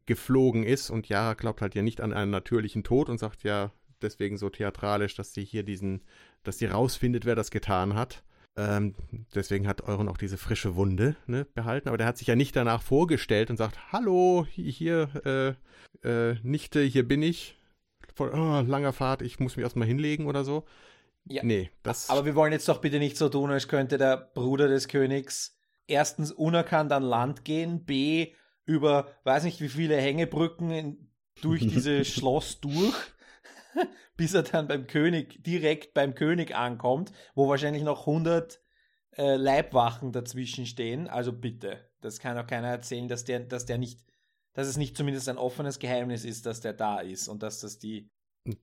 geflogen ist und Yara glaubt halt ja nicht an einen natürlichen Tod und sagt ja deswegen so theatralisch, dass sie hier diesen, dass sie rausfindet, wer das getan hat. Ähm, deswegen hat Euron auch diese frische Wunde ne, behalten, aber der hat sich ja nicht danach vorgestellt und sagt, hallo, hier, äh, äh, Nichte, hier bin ich. Vor oh, langer Fahrt, ich muss mich erstmal hinlegen oder so. Ja. Nee, das. Aber wir wollen jetzt doch bitte nicht so tun, als könnte der Bruder des Königs erstens unerkannt an Land gehen, B, über weiß nicht wie viele Hängebrücken in, durch dieses *laughs* Schloss durch, *laughs* bis er dann beim König, direkt beim König ankommt, wo wahrscheinlich noch 100 äh, Leibwachen dazwischen stehen. Also bitte, das kann auch keiner erzählen, dass der, dass der nicht, dass es nicht zumindest ein offenes Geheimnis ist, dass der da ist und dass das die.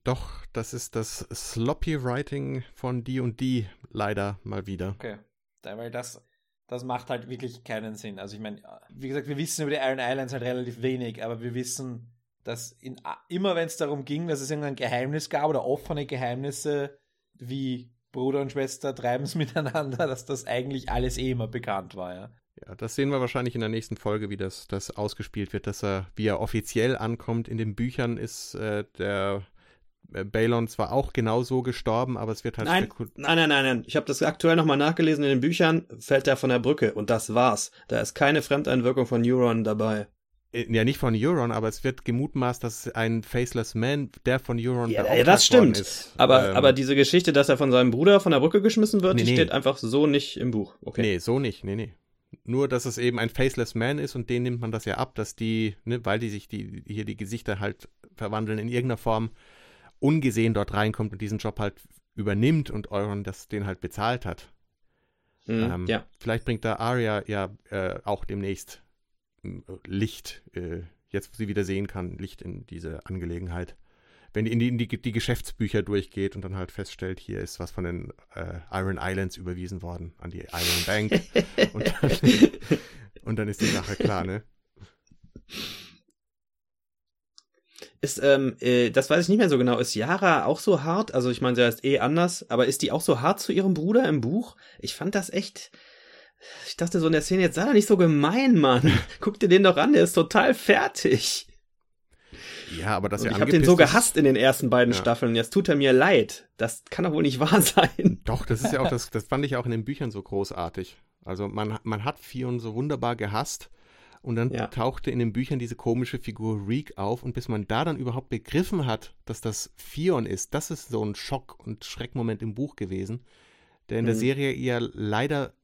Doch, das ist das Sloppy Writing von die leider mal wieder. Okay, weil das, das macht halt wirklich keinen Sinn. Also ich meine, wie gesagt, wir wissen über die Iron Islands halt relativ wenig, aber wir wissen, dass in, immer wenn es darum ging, dass es irgendein Geheimnis gab oder offene Geheimnisse wie Bruder und Schwester treiben es *laughs* miteinander, dass das eigentlich alles eh immer bekannt war, ja. Ja, das sehen wir wahrscheinlich in der nächsten Folge, wie das, das ausgespielt wird, dass er, wie er offiziell ankommt. In den Büchern ist äh, der Balon zwar auch genauso gestorben, aber es wird halt. Nein, nein, nein, nein, nein. Ich habe das aktuell nochmal nachgelesen. In den Büchern fällt er von der Brücke und das war's. Da ist keine Fremdeinwirkung von Euron dabei. Äh, ja, nicht von Euron, aber es wird gemutmaßt, dass ein Faceless Man, der von Euron ja, ja das stimmt. Ist. Aber, ähm, aber diese Geschichte, dass er von seinem Bruder von der Brücke geschmissen wird, nee, die nee. steht einfach so nicht im Buch. Okay. Nee, so nicht. Nee, nee. Nur, dass es eben ein Faceless Man ist und den nimmt man das ja ab, dass die, ne, weil die sich die, hier die Gesichter halt verwandeln in irgendeiner Form, ungesehen dort reinkommt und diesen Job halt übernimmt und Euron das den halt bezahlt hat. Mhm, ähm, ja. Vielleicht bringt da Arya ja äh, auch demnächst äh, Licht, äh, jetzt wo sie wieder sehen kann, Licht in diese Angelegenheit. Wenn die in die, in die, die Geschäftsbücher durchgeht und dann halt feststellt, hier ist was von den äh, Iron Islands überwiesen worden an die Iron Bank. *laughs* und, dann, und dann ist die Sache klar, ne? Ist, ähm, äh, das weiß ich nicht mehr so genau. Ist Yara auch so hart? Also ich meine, sie heißt eh anders, aber ist die auch so hart zu ihrem Bruder im Buch? Ich fand das echt. Ich dachte so in der Szene, jetzt sei er nicht so gemein, Mann. *laughs* Guck dir den doch an, der ist total fertig. Ja, aber das ja Ich habe den so gehasst in den ersten beiden ja. Staffeln. Jetzt tut er mir leid. Das kann doch wohl nicht wahr sein. *laughs* Doch, das ist ja auch *laughs* das. Das fand ich auch in den Büchern so großartig. Also man man hat Fion so wunderbar gehasst und dann ja. tauchte in den Büchern diese komische Figur Reek auf und bis man da dann überhaupt begriffen hat, dass das Fion ist, das ist so ein Schock und Schreckmoment im Buch gewesen, der in mhm. der Serie eher leider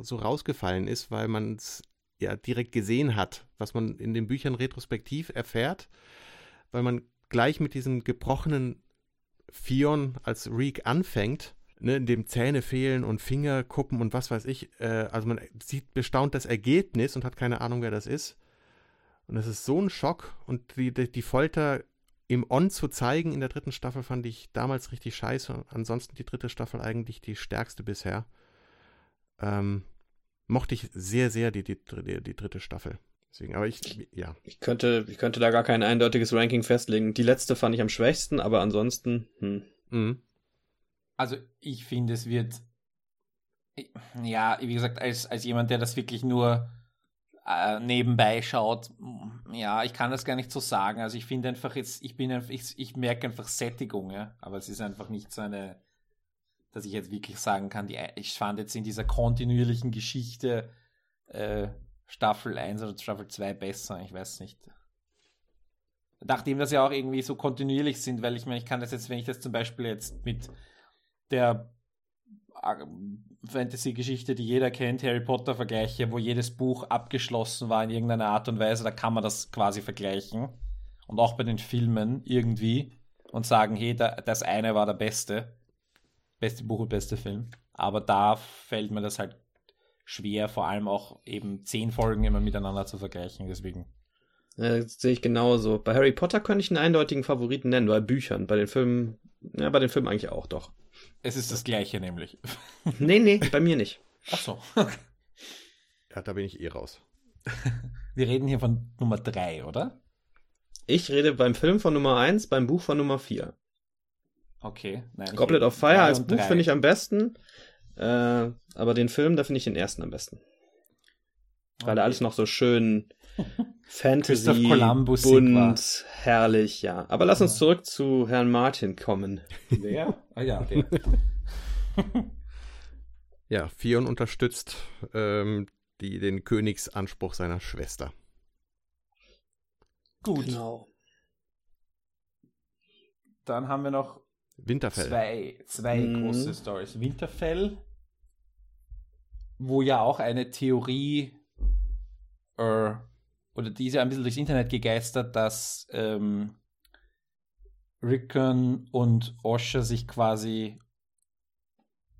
so rausgefallen ist, weil man es ja direkt gesehen hat, was man in den Büchern retrospektiv erfährt, weil man gleich mit diesem gebrochenen Fion als Reek anfängt ne, in dem Zähne fehlen und Finger kuppen und was weiß ich. Äh, also man sieht bestaunt das Ergebnis und hat keine Ahnung, wer das ist. Und das ist so ein Schock. Und die, die, die Folter im On zu zeigen in der dritten Staffel fand ich damals richtig scheiße. Ansonsten die dritte Staffel eigentlich die stärkste bisher. Ähm, mochte ich sehr, sehr die, die, die, die dritte Staffel. Deswegen, aber ich, ja. Ich könnte, ich könnte da gar kein eindeutiges Ranking festlegen. Die letzte fand ich am schwächsten, aber ansonsten, hm. Mhm. Also ich finde, es wird, ja, wie gesagt, als, als jemand, der das wirklich nur äh, nebenbei schaut, ja, ich kann das gar nicht so sagen. Also ich finde einfach jetzt, ich bin ich, ich merke einfach Sättigung, ja. Aber es ist einfach nicht so eine, dass ich jetzt wirklich sagen kann, die, ich fand jetzt in dieser kontinuierlichen Geschichte äh, Staffel 1 oder Staffel 2 besser, ich weiß nicht. Nachdem das ja auch irgendwie so kontinuierlich sind, weil ich meine, ich kann das jetzt, wenn ich das zum Beispiel jetzt mit der äh, Fantasy-Geschichte, die jeder kennt, Harry Potter vergleiche, wo jedes Buch abgeschlossen war in irgendeiner Art und Weise, da kann man das quasi vergleichen. Und auch bei den Filmen irgendwie und sagen, hey, das eine war der beste. Beste Buch und beste Film. Aber da fällt mir das halt schwer, vor allem auch eben zehn Folgen immer miteinander zu vergleichen. Deswegen. Ja, das sehe ich genauso. Bei Harry Potter könnte ich einen eindeutigen Favoriten nennen, bei Büchern. Bei den Filmen, ja, bei den Filmen eigentlich auch doch. Es ist das gleiche nämlich. *laughs* nee, nee, bei mir nicht. Ach so. *laughs* ja, da bin ich eh raus. *laughs* Wir reden hier von Nummer drei, oder? Ich rede beim Film von Nummer eins, beim Buch von Nummer vier. Okay. Nein, Goblet of Fire als Buch finde ich am besten. Äh, aber den Film, da finde ich den ersten am besten. Weil okay. er alles noch so schön Fantasy, bunt, herrlich, ja. Aber lass uns zurück zu Herrn Martin kommen. Wer? *laughs* Ah ja, *laughs* der. ja, Fion unterstützt ähm, die, den Königsanspruch seiner Schwester. Gut. Genau. Dann haben wir noch Winterfell. Zwei, zwei mhm. große Stories. Winterfell, wo ja auch eine Theorie äh, oder diese ein bisschen durchs Internet gegeistert, dass ähm, Rickon und Osher sich quasi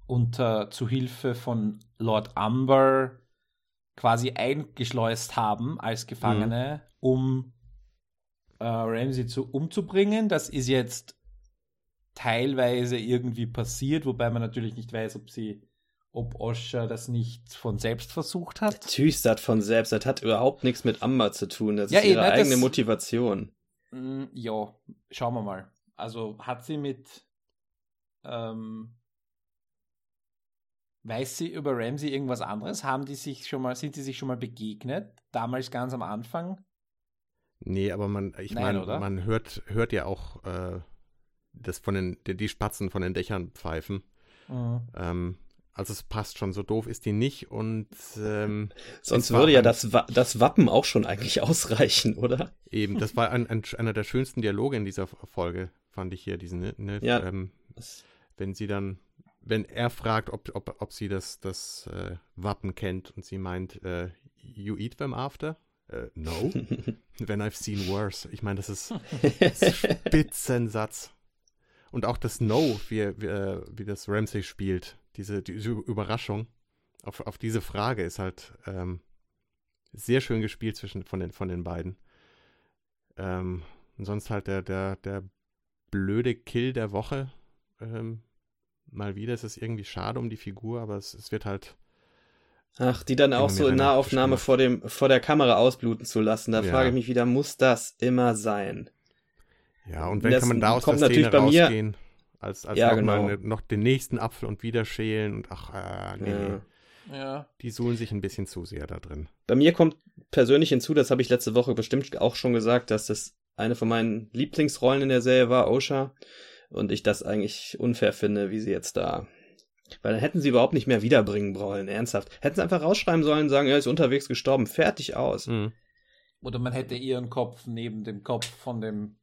unter Zuhilfe von Lord Umber quasi eingeschleust haben als Gefangene, mhm. um äh, Ramsey zu, umzubringen. Das ist jetzt teilweise irgendwie passiert, wobei man natürlich nicht weiß, ob sie, ob Osha das nicht von selbst versucht hat. Natürlich das von selbst. Das hat überhaupt nichts mit Amber zu tun. Das ja, ist ihre eigene das, Motivation. Mh, mm, ja, schauen wir mal. Also hat sie mit ähm, Weiß sie über Ramsey irgendwas anderes? Haben die sich schon mal, sind die sich schon mal begegnet? Damals ganz am Anfang? Nee, aber man, ich meine, man hört, hört ja auch äh, das von den, die, die Spatzen von den Dächern pfeifen. Mhm. Ähm, also es passt schon, so doof ist die nicht und ähm, *laughs* sonst würde ja das, das Wappen auch schon eigentlich *laughs* ausreichen, oder? Eben, das war ein, ein, einer der schönsten Dialoge in dieser Folge, fand ich hier, diesen, ne, ne ja. Ähm, wenn sie dann, wenn er fragt, ob, ob, ob sie das, das äh, Wappen kennt und sie meint, äh, you eat them after? Uh, no, *laughs* when I've seen worse. Ich meine, das ist, Spitzensatz. Und auch das No, wie, wie, äh, wie das Ramsey spielt, diese, diese Überraschung auf, auf diese Frage ist halt ähm, sehr schön gespielt zwischen von den, von den beiden. Ähm, und sonst halt der, der, der blöde Kill der Woche. Ähm, mal wieder ist es irgendwie schade um die Figur, aber es, es wird halt. Ach, die dann auch so in Nahaufnahme vor, dem, vor der Kamera ausbluten zu lassen. Da ja. frage ich mich wieder, muss das immer sein? Ja, und wenn das kann man da aus der Szene rausgehen, als, als ja, genau. mal noch den nächsten Apfel und wieder schälen und ach, äh, nee, ja. Ja. Die suhlen sich ein bisschen zu sehr da drin. Bei mir kommt persönlich hinzu, das habe ich letzte Woche bestimmt auch schon gesagt, dass das eine von meinen Lieblingsrollen in der Serie war, Osha. Und ich das eigentlich unfair finde, wie sie jetzt da. Weil dann hätten sie überhaupt nicht mehr wiederbringen wollen, ernsthaft. Hätten sie einfach rausschreiben sollen, sagen, er ist unterwegs gestorben, fertig aus. Mhm. Oder man hätte ihren Kopf neben dem Kopf von dem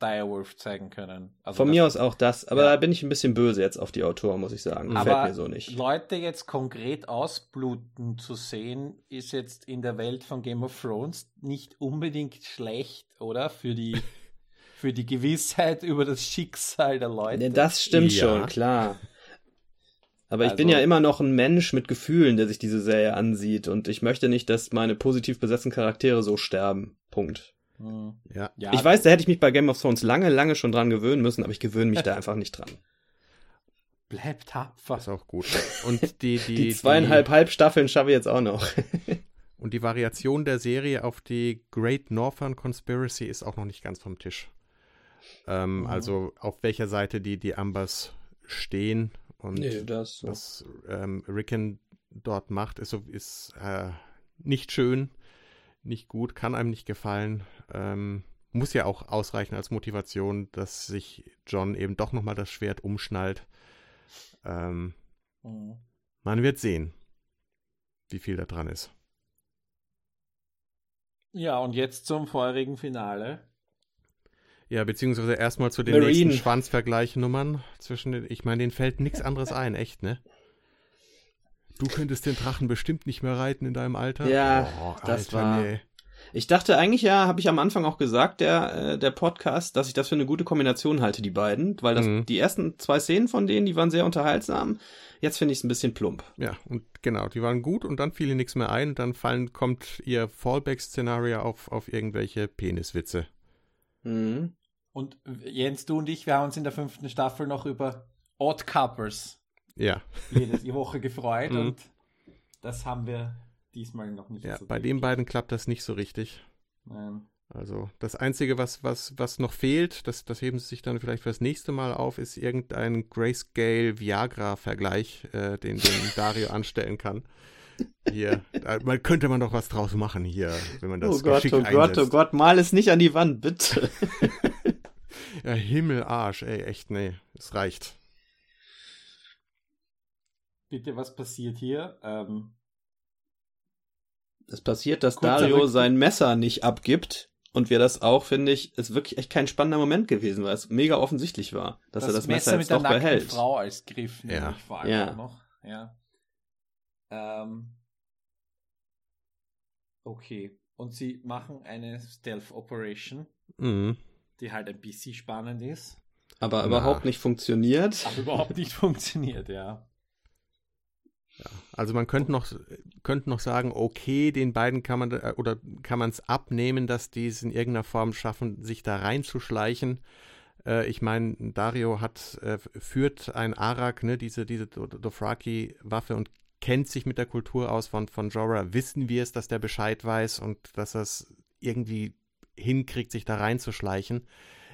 Direwolf zeigen können. Also Von mir aus auch das, aber ja. da bin ich ein bisschen böse jetzt auf die Autoren, muss ich sagen. Aber Fällt mir so nicht. Leute jetzt konkret ausbluten zu sehen, ist jetzt in der Welt von Game of Thrones nicht unbedingt schlecht, oder? Für die, *laughs* für die Gewissheit über das Schicksal der Leute. Nee, das stimmt ja. schon, klar. Aber also, ich bin ja immer noch ein Mensch mit Gefühlen, der sich diese Serie ansieht und ich möchte nicht, dass meine positiv besetzten Charaktere so sterben. Punkt. Mhm. Ja. ja. Ich weiß, da hätte ich mich bei Game of Thrones lange, lange schon dran gewöhnen müssen, aber ich gewöhne mich da *laughs* einfach nicht dran. Bleibt tapfer. Ist auch gut. Und die, *laughs* die, die zweieinhalb die, Halbstaffeln schaffe ich jetzt auch noch. *laughs* und die Variation der Serie auf die Great Northern Conspiracy ist auch noch nicht ganz vom Tisch. Ähm, mhm. Also auf welcher Seite die, die Ambers stehen und nee, das so. was ähm, Rickon dort macht, ist, ist äh, nicht schön. Nicht gut, kann einem nicht gefallen. Ähm, muss ja auch ausreichen als Motivation, dass sich John eben doch nochmal das Schwert umschnallt. Ähm, mhm. Man wird sehen, wie viel da dran ist. Ja, und jetzt zum vorherigen Finale. Ja, beziehungsweise erstmal zu den Marine. nächsten Schwanzvergleichnummern zwischen den, ich meine, denen fällt nichts anderes ein, echt, ne? Du könntest den Drachen bestimmt nicht mehr reiten in deinem Alter. Ja, oh, das Alter, war. Nee. Ich dachte eigentlich ja, habe ich am Anfang auch gesagt, der äh, der Podcast, dass ich das für eine gute Kombination halte, die beiden, weil das mhm. die ersten zwei Szenen von denen, die waren sehr unterhaltsam. Jetzt finde ich es ein bisschen plump. Ja, und genau, die waren gut und dann fiel ihnen nichts mehr ein. Dann fallen kommt ihr Fallback-Szenario auf auf irgendwelche Peniswitze. Mhm. Und Jens, du und ich, wir haben uns in der fünften Staffel noch über Odd Couples ja. jede Woche gefreut *laughs* mhm. und das haben wir diesmal noch nicht. Ja, so bei den beiden klappt das nicht so richtig. Nein. Also das Einzige, was, was, was noch fehlt, das, das heben sie sich dann vielleicht fürs nächste Mal auf, ist irgendein Grayscale-Viagra-Vergleich, äh, den, den Dario *laughs* anstellen kann. Hier, da man, könnte man doch was draus machen hier, wenn man das Oh Gott, oh einsetzt. Gott, oh Gott, mal es nicht an die Wand, bitte. *laughs* ja, Himmel, Arsch, ey, echt, nee, es reicht. Bitte, was passiert hier? Ähm, es passiert, dass Dario sein Messer nicht abgibt. Und wir das auch, finde ich, ist wirklich echt kein spannender Moment gewesen, weil es mega offensichtlich war, dass das er das Messer, Messer jetzt doch behält. Frau als Griff, ja. vor allem ja. noch. Ja. Ähm. Okay. Und sie machen eine Stealth Operation, mhm. die halt ein bisschen spannend ist. Aber Na. überhaupt nicht funktioniert. Aber überhaupt nicht *laughs* funktioniert, ja. Ja, also man könnte noch, könnte noch sagen, okay, den beiden kann man äh, oder kann man es abnehmen, dass die es in irgendeiner Form schaffen, sich da reinzuschleichen. Äh, ich meine, Dario hat äh, führt ein Arak, ne, diese diese Dothraki-Waffe und kennt sich mit der Kultur aus von von Jorah. Wissen wir es, dass der Bescheid weiß und dass er es irgendwie hinkriegt, sich da reinzuschleichen.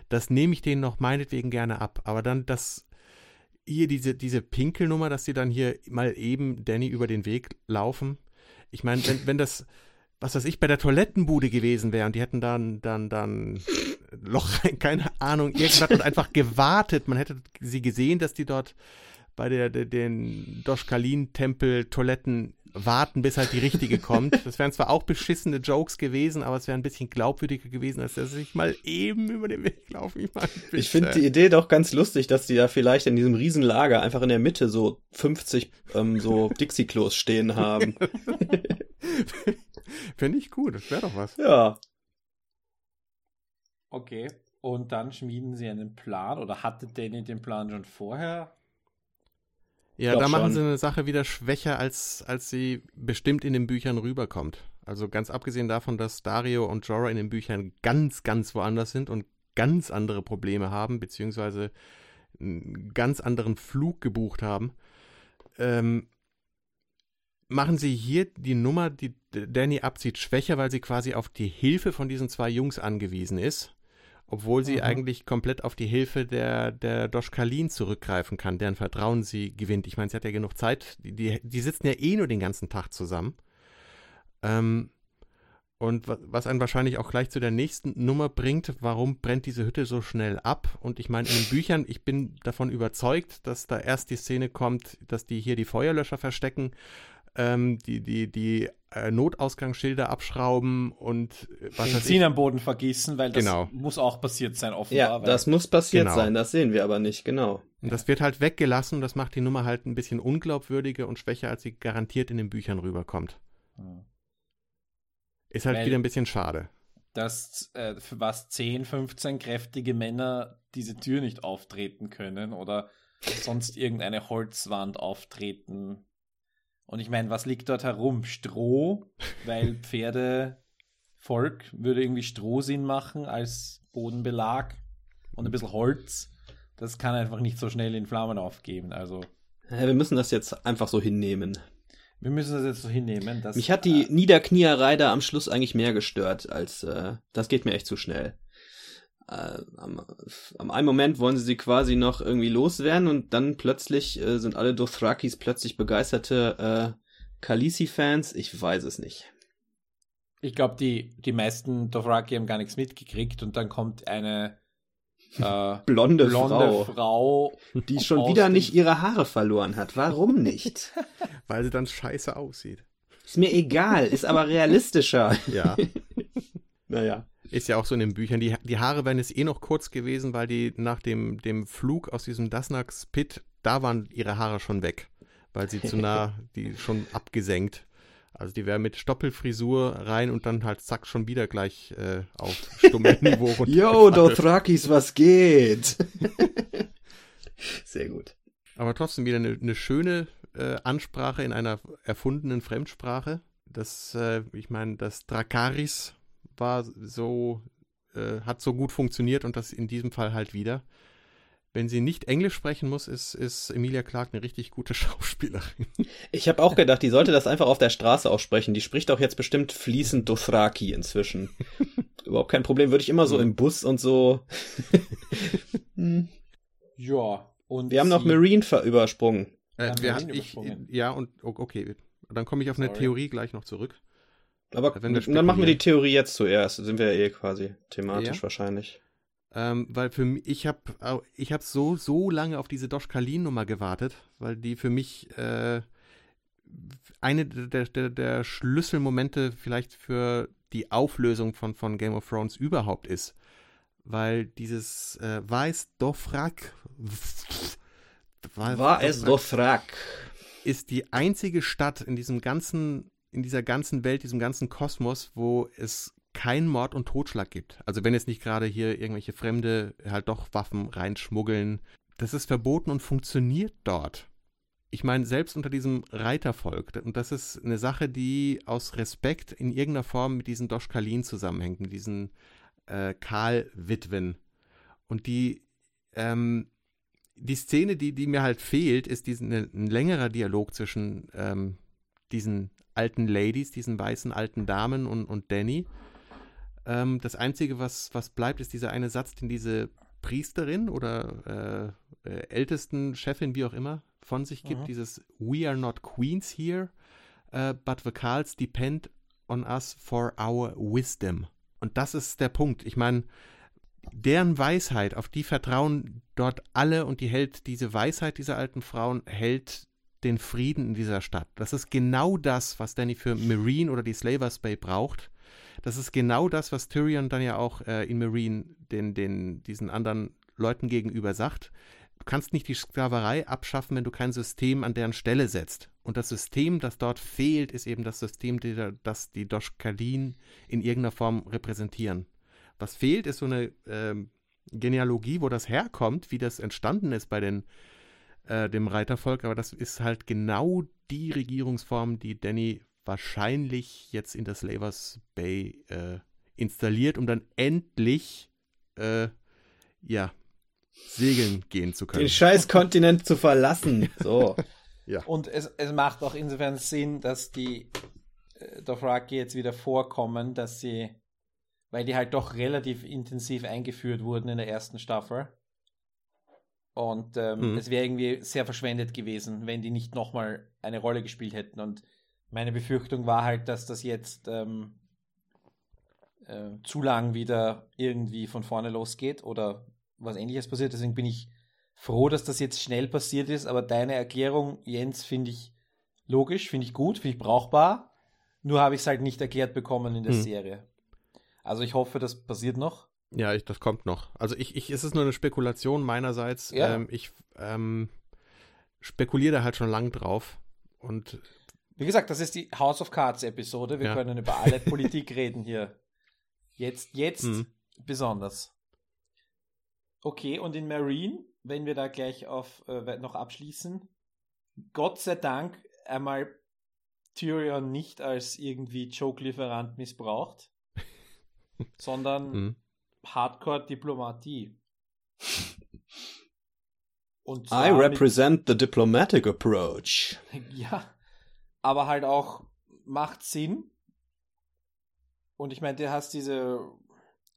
Das nehme ich denen noch meinetwegen gerne ab. Aber dann das hier diese, diese Pinkelnummer, dass sie dann hier mal eben Danny über den Weg laufen. Ich meine, wenn, wenn das, was weiß ich, bei der Toilettenbude gewesen wäre und die hätten dann, dann, dann Loch rein, keine Ahnung, irgendwas und einfach gewartet. Man hätte sie gesehen, dass die dort bei der, der den Doschkalin-Tempel-Toiletten warten, bis halt die richtige kommt. *laughs* Das wären zwar auch beschissene Jokes gewesen, aber es wäre ein bisschen glaubwürdiger gewesen, als dass ich mal eben über den Weg laufe. Ich, ich finde die Idee doch ganz lustig, dass die da vielleicht in diesem Riesenlager einfach in der Mitte so 50 ähm, so *laughs* Dixie-Klos stehen haben. *laughs* finde ich gut, das wäre doch was. Ja. Okay. Und dann schmieden sie einen Plan oder hatte Danny den Plan schon vorher? Ja, da machen schon. sie eine Sache wieder schwächer, als, als sie bestimmt in den Büchern rüberkommt. Also ganz abgesehen davon, dass Dario und Jorah in den Büchern ganz, ganz woanders sind und ganz andere Probleme haben, beziehungsweise einen ganz anderen Flug gebucht haben, ähm, machen sie hier die Nummer, die Danny abzieht, schwächer, weil sie quasi auf die Hilfe von diesen zwei Jungs angewiesen ist obwohl sie mhm. eigentlich komplett auf die Hilfe der, der Doschkalin zurückgreifen kann, deren Vertrauen sie gewinnt. Ich meine, sie hat ja genug Zeit, die, die, die sitzen ja eh nur den ganzen Tag zusammen. Ähm, und was einen wahrscheinlich auch gleich zu der nächsten Nummer bringt, warum brennt diese Hütte so schnell ab? Und ich meine, in den Büchern, ich bin davon überzeugt, dass da erst die Szene kommt, dass die hier die Feuerlöscher verstecken ähm, die, die, die äh, Notausgangsschilder abschrauben und äh, was Benzin am Boden vergießen, weil das genau. muss auch passiert sein, offenbar. Ja, das muss passiert genau. sein, das sehen wir aber nicht, genau. Und das wird halt weggelassen und das macht die Nummer halt ein bisschen unglaubwürdiger und schwächer, als sie garantiert in den Büchern rüberkommt. Hm. Ist halt weil wieder ein bisschen schade. Dass äh, für was 10, 15 kräftige Männer diese Tür nicht auftreten können oder sonst irgendeine Holzwand auftreten und ich meine, was liegt dort herum? Stroh, weil Pferdevolk würde irgendwie Stroh Sinn machen als Bodenbelag und ein bisschen Holz. Das kann einfach nicht so schnell in Flammen aufgeben. Also. Ja, wir müssen das jetzt einfach so hinnehmen. Wir müssen das jetzt so hinnehmen. Dass, Mich hat die äh, Niederkniererei da am Schluss eigentlich mehr gestört, als äh, das geht mir echt zu schnell äh, am, am einen Moment wollen sie sie quasi noch irgendwie loswerden und dann plötzlich äh, sind alle Dothrakis plötzlich begeisterte äh, Khaleesi-Fans. Ich weiß es nicht. Ich glaube, die, die meisten Dothraki haben gar nichts mitgekriegt und dann kommt eine äh, *laughs* Blonde, blonde Frau, Frau, die schon wieder nicht ihre Haare verloren hat. Warum nicht? *laughs* Weil sie dann scheiße aussieht. Ist mir egal, ist aber realistischer. Ja. *laughs* Naja. Ist ja auch so in den Büchern. Die, die Haare wären jetzt eh noch kurz gewesen, weil die nach dem, dem Flug aus diesem Dasnax Pit, da waren ihre Haare schon weg. Weil sie zu *laughs* nah, die schon abgesenkt. Also die wäre mit Stoppelfrisur rein und dann halt zack schon wieder gleich äh, auf Stummelniveau *laughs* runter. Yo, Dothrakis, was geht? *laughs* Sehr gut. Aber trotzdem wieder eine, eine schöne äh, Ansprache in einer erfundenen Fremdsprache. Das, äh, ich meine, das Drakaris war so, äh, hat so gut funktioniert und das in diesem Fall halt wieder. Wenn sie nicht Englisch sprechen muss, ist, ist Emilia Clarke eine richtig gute *laughs* Schauspielerin. Ich habe auch gedacht, die sollte das einfach auf der Straße aussprechen. Die spricht auch jetzt bestimmt fließend Dothraki inzwischen. *laughs* Überhaupt kein Problem, würde ich immer so im Bus und so. *laughs* Hm. Ja. Und Wir haben noch Marine ver- übersprungen. Äh, hatten, ihn ich, ja, und okay. Dann komme ich auf eine Sorry. Theorie gleich noch zurück. Aber Wenn wir dann machen wir die. Theorie jetzt zuerst. Sind wir ja eh quasi thematisch Ja. wahrscheinlich. Ähm, weil für mich, ich habe ich hab so, so lange auf diese Dosh Kalin-Nummer gewartet, weil die für mich äh, eine der, der, der Schlüsselmomente vielleicht für die Auflösung von, von Game of Thrones überhaupt ist. Weil dieses äh, Weiß Dofrak War es Dothrak? ist die einzige Stadt in diesem ganzen, in dieser ganzen Welt, diesem ganzen Kosmos, wo es keinen Mord und Totschlag gibt. Also wenn jetzt nicht gerade hier irgendwelche Fremde halt doch Waffen reinschmuggeln. Das ist verboten und funktioniert dort. Ich meine, selbst unter diesem Reitervolk, und das ist eine Sache, die aus Respekt in irgendeiner Form mit diesen Doschkalin zusammenhängt, mit diesen äh, Karl-Witwen. Und die, ähm, die Szene, die, die mir halt fehlt, ist diesen, ein längerer Dialog zwischen ähm, diesen alten Ladies, diesen weißen alten Damen und, und Danny. Ähm, das Einzige, was, was bleibt, ist dieser eine Satz, den diese Priesterin oder äh, äh, ältesten Chefin, wie auch immer, von sich gibt, Mhm. dieses We are not queens here, uh, but the Karls depend on us for our wisdom. Und das ist der Punkt. Ich meine, deren Weisheit, auf die vertrauen dort alle und die hält, diese Weisheit dieser alten Frauen hält den Frieden in dieser Stadt. Das ist genau das, was Danny für Marine oder die Slavers Bay braucht. Das ist genau das, was Tyrion dann ja auch äh, in Marine den, den, diesen anderen Leuten gegenüber sagt. Du kannst nicht die Sklaverei abschaffen, wenn du kein System an deren Stelle setzt. Und das System, das dort fehlt, ist eben das System, die, das die Doschkalin in irgendeiner Form repräsentieren. Was fehlt, ist so eine ähm, Genealogie, wo das herkommt, wie das entstanden ist bei den, äh, dem Reitervolk, aber das ist halt genau die Regierungsform, die Danny wahrscheinlich jetzt in das Slavers Bay äh, installiert, um dann endlich äh, ja segeln gehen zu können. Den scheiß Kontinent zu verlassen. *laughs* So. Und es, es macht auch insofern Sinn, dass die äh, Dothraki jetzt wieder vorkommen, dass sie, weil die halt doch relativ intensiv eingeführt wurden in der ersten Staffel. Und ähm, Mhm. es wäre irgendwie sehr verschwendet gewesen, wenn die nicht nochmal eine Rolle gespielt hätten. Und meine Befürchtung war halt, dass das jetzt ähm, äh, zu lang wieder irgendwie von vorne losgeht oder was ähnliches passiert. Deswegen bin ich froh, dass das jetzt schnell passiert ist, aber deine Erklärung, Jens, finde ich logisch, finde ich gut, finde ich brauchbar. Nur habe ich es halt nicht erklärt bekommen in der Hm. Serie. Also ich hoffe, das passiert noch. Ja, ich, das kommt noch. Also ich, ich, es ist nur eine Spekulation meinerseits. Ja. Ähm, ich ähm, spekuliere da halt schon lang drauf. Und Wie gesagt, das ist die House of Cards Episode. Wir Ja. können über alle Politik reden hier. Jetzt, jetzt Mhm. besonders. Okay, und in Marine, wenn wir da gleich auf äh, noch abschließen, Gott sei Dank einmal Tyrion nicht als irgendwie Joke-Lieferant missbraucht, *laughs* sondern mh. Hardcore-Diplomatie. Und I mit- represent the diplomatic approach. *laughs* Ja, aber halt auch macht Sinn. Und ich meine, du hast diese,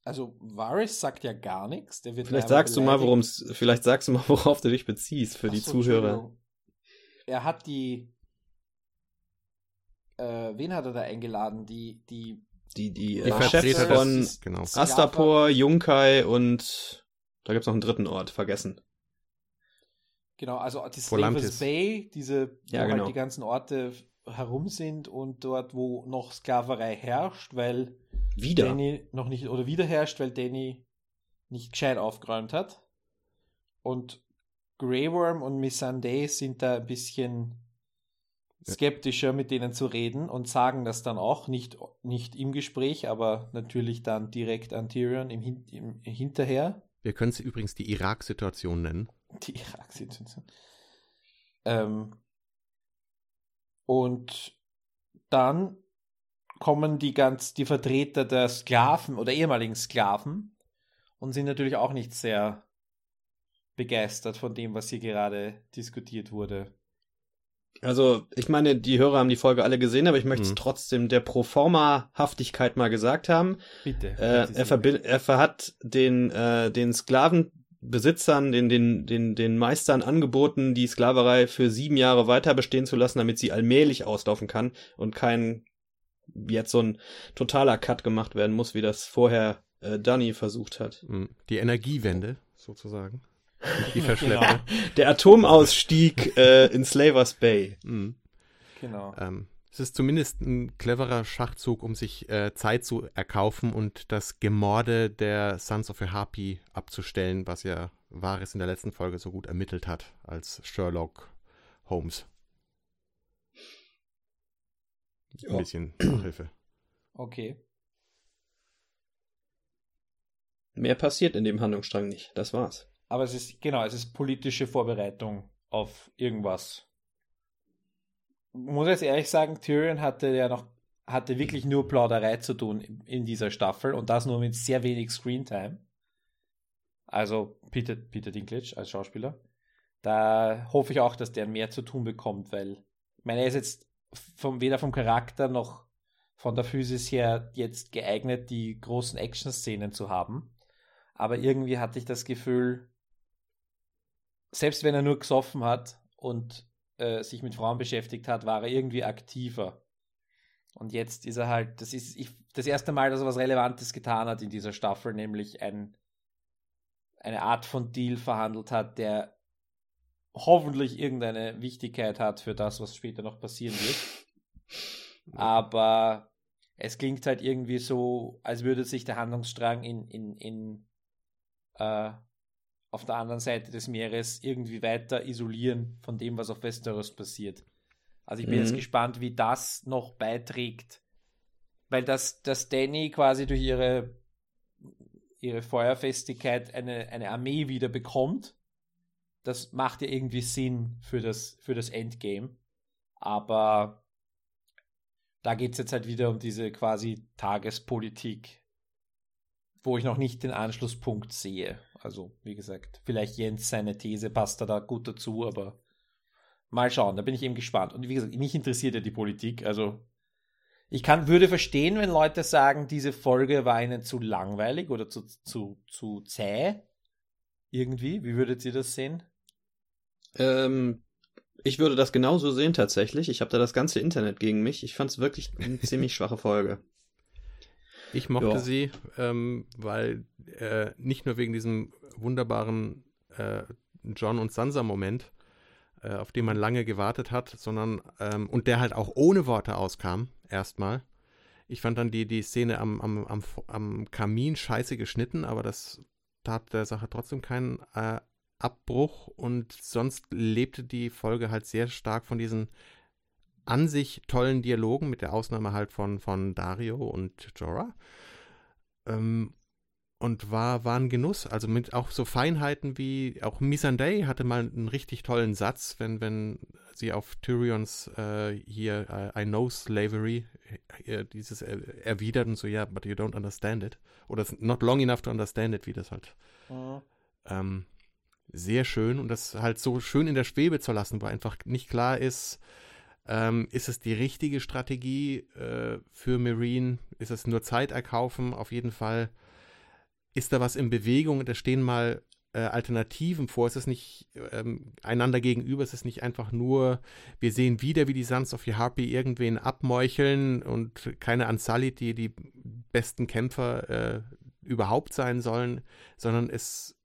also Varys sagt ja gar nichts. Der Vielleicht sagst du mal, worum vielleicht sagst du mal, worauf du dich beziehst für Ach die so, Zuhörer. Er hat die, äh, wen hat er da eingeladen? Die, die die, die, Die äh, Chefs Vertreter von genau. Astapor, Junkai und da gibt's noch einen dritten Ort, vergessen. Genau, also die. Slavers Bay, diese, wo Ja, genau. halt die ganzen Orte herum sind und dort, wo noch Sklaverei herrscht, weil Wieder. Danny noch nicht, oder wieder herrscht, weil Danny nicht gescheit aufgeräumt hat. Und Grey Worm und Miss Sunday sind da ein bisschen skeptischer, mit denen zu reden und sagen das dann auch, nicht, nicht im Gespräch, aber natürlich dann direkt an Tyrion im, Hin im Hinterher. Wir können sie übrigens die Irak-Situation nennen. Die Irak-Situation. Ähm, und dann kommen die ganz, die Vertreter der Sklaven oder ehemaligen Sklaven und sind natürlich auch nicht sehr begeistert von dem, was hier gerade diskutiert wurde. Also, ich meine, die Hörer haben die Folge alle gesehen, aber ich möchte es Mhm. trotzdem der Proforma-Haftigkeit mal gesagt haben. Bitte. Äh, er, verbi- er hat den, äh, den Sklavenbesitzern, den, den, den, den Meistern angeboten, die Sklaverei für sieben Jahre weiter bestehen zu lassen, damit sie allmählich auslaufen kann und kein jetzt so ein totaler Cut gemacht werden muss, wie das vorher äh, Dunny versucht hat. Mm, Die Energiewende, sozusagen. *laughs* Die verschleppte. Der Atomausstieg äh, in Slavers Bay. Mm. Genau. Ähm, es ist zumindest ein cleverer Schachzug, um sich äh, Zeit zu erkaufen und das Gemorde der Sons of a Harpy abzustellen, was ja Varys in der letzten Folge so gut ermittelt hat als Sherlock Holmes. Ein Ja. bisschen *clears throat* Nachhilfe. Okay. Mehr passiert in dem Handlungsstrang nicht. Das war's. Aber es ist, genau, es ist politische Vorbereitung auf irgendwas. Muss jetzt ehrlich sagen, Tyrion hatte ja noch, hatte wirklich nur Plauderei zu tun in, dieser Staffel und das nur mit sehr wenig Screentime. Also Peter, Peter Dinklage als Schauspieler. Da hoffe ich auch, dass der mehr zu tun bekommt, weil, ich meine, er ist jetzt vom, weder vom Charakter noch von der Physis her jetzt geeignet, die großen Action-Szenen zu haben. Aber irgendwie hatte ich das Gefühl, selbst wenn er nur gesoffen hat und äh, sich mit Frauen beschäftigt hat, war er irgendwie aktiver. Und jetzt ist er halt, das ist ich, das erste Mal, dass er was Relevantes getan hat in dieser Staffel, nämlich ein, eine Art von Deal verhandelt hat, der hoffentlich irgendeine Wichtigkeit hat für das, was später noch passieren wird. *laughs* Aber es klingt halt irgendwie so, als würde sich der Handlungsstrang in, in, in äh, auf der anderen Seite des Meeres irgendwie weiter isolieren von dem, was auf Westeros passiert. Also ich bin Mhm. jetzt gespannt, wie das noch beiträgt. Weil das, dass Danny quasi durch ihre, ihre Feuerfestigkeit eine, eine Armee wieder bekommt, das macht ja irgendwie Sinn für das, für das Endgame. Aber da geht es jetzt halt wieder um diese quasi Tagespolitik, wo ich noch nicht den Anschlusspunkt sehe. Also, wie gesagt, vielleicht Jens seine These passt da, da gut dazu, aber mal schauen, da bin ich eben gespannt. Und wie gesagt, mich interessiert ja die Politik, also ich kann, würde verstehen, wenn Leute sagen, diese Folge war ihnen zu langweilig oder zu, zu, zu zäh. Irgendwie. Wie würdet ihr das sehen? Ähm, ich würde das genauso sehen tatsächlich. Ich habe da das ganze Internet gegen mich. Ich fand es wirklich eine *laughs* ziemlich schwache Folge. Ich mochte Ja. sie, ähm, weil äh, nicht nur wegen diesem wunderbaren äh, John und Sansa-Moment, äh, auf den man lange gewartet hat, sondern ähm, und der halt auch ohne Worte auskam, erstmal. Ich fand dann die, die Szene am, am, am, am Kamin scheiße geschnitten, aber das tat der Sache trotzdem keinen äh, Abbruch und sonst lebte die Folge halt sehr stark von diesen an sich tollen Dialogen, mit der Ausnahme halt von, von Dario und Jorah. Ähm, und war, war ein Genuss. Also mit auch so Feinheiten wie auch Missandei hatte mal einen richtig tollen Satz, wenn, wenn sie auf Tyrions äh, hier äh, I know slavery äh, dieses er, erwidert und so, ja, but you don't understand it. Oder not long enough to understand it, wie das halt ähm, sehr schön und das halt so schön in der Schwebe zu lassen, wo einfach nicht klar ist, ähm, ist es die richtige Strategie äh, für Marine? Ist es nur Zeit erkaufen? Auf jeden Fall ist da was in Bewegung. Da stehen mal äh, Alternativen vor. Es ist nicht ähm, einander gegenüber, es ist nicht einfach nur, wir sehen wieder, wie die Sons of the Harpy irgendwen abmeucheln und keine Unsullied, die die besten Kämpfer äh, überhaupt sein sollen, sondern es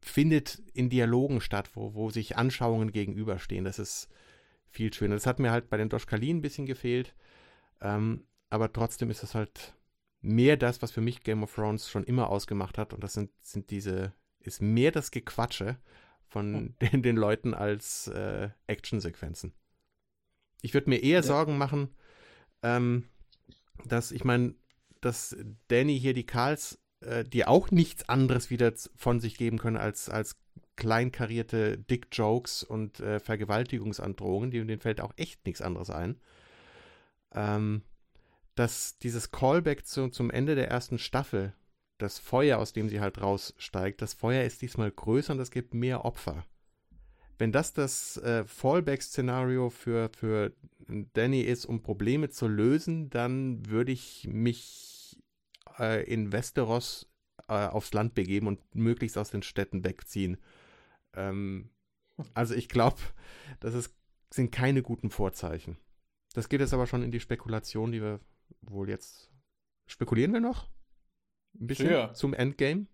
findet in Dialogen statt, wo, wo sich Anschauungen gegenüberstehen. Das ist viel schöner. Das hat mir halt bei den Doschkalin ein bisschen gefehlt. Ähm, aber trotzdem ist es halt mehr das, was für mich Game of Thrones schon immer ausgemacht hat. Und das sind, sind diese, ist mehr das Gequatsche von hm. *laughs* den, den Leuten als äh, Actionsequenzen. Ich würde mir eher ja. Sorgen machen, ähm, dass, ich meine, dass Danny hier die Karls, äh, die auch nichts anderes wieder von sich geben können als, als kleinkarierte Dick-Jokes und äh, Vergewaltigungsandrohungen, denen fällt auch echt nichts anderes ein. Ähm, dass dieses Callback zu, zum Ende der ersten Staffel, das Feuer, aus dem sie halt raussteigt, das Feuer ist diesmal größer und es gibt mehr Opfer. Wenn das das äh, Fallback-Szenario für, für Danny ist, um Probleme zu lösen, dann würde ich mich äh, in Westeros äh, aufs Land begeben und möglichst aus den Städten wegziehen. Ähm, also ich glaube, das ist, sind keine guten Vorzeichen. Das geht jetzt aber schon in die Spekulation, die wir wohl jetzt. Spekulieren wir noch? Ein bisschen Sure. zum Endgame?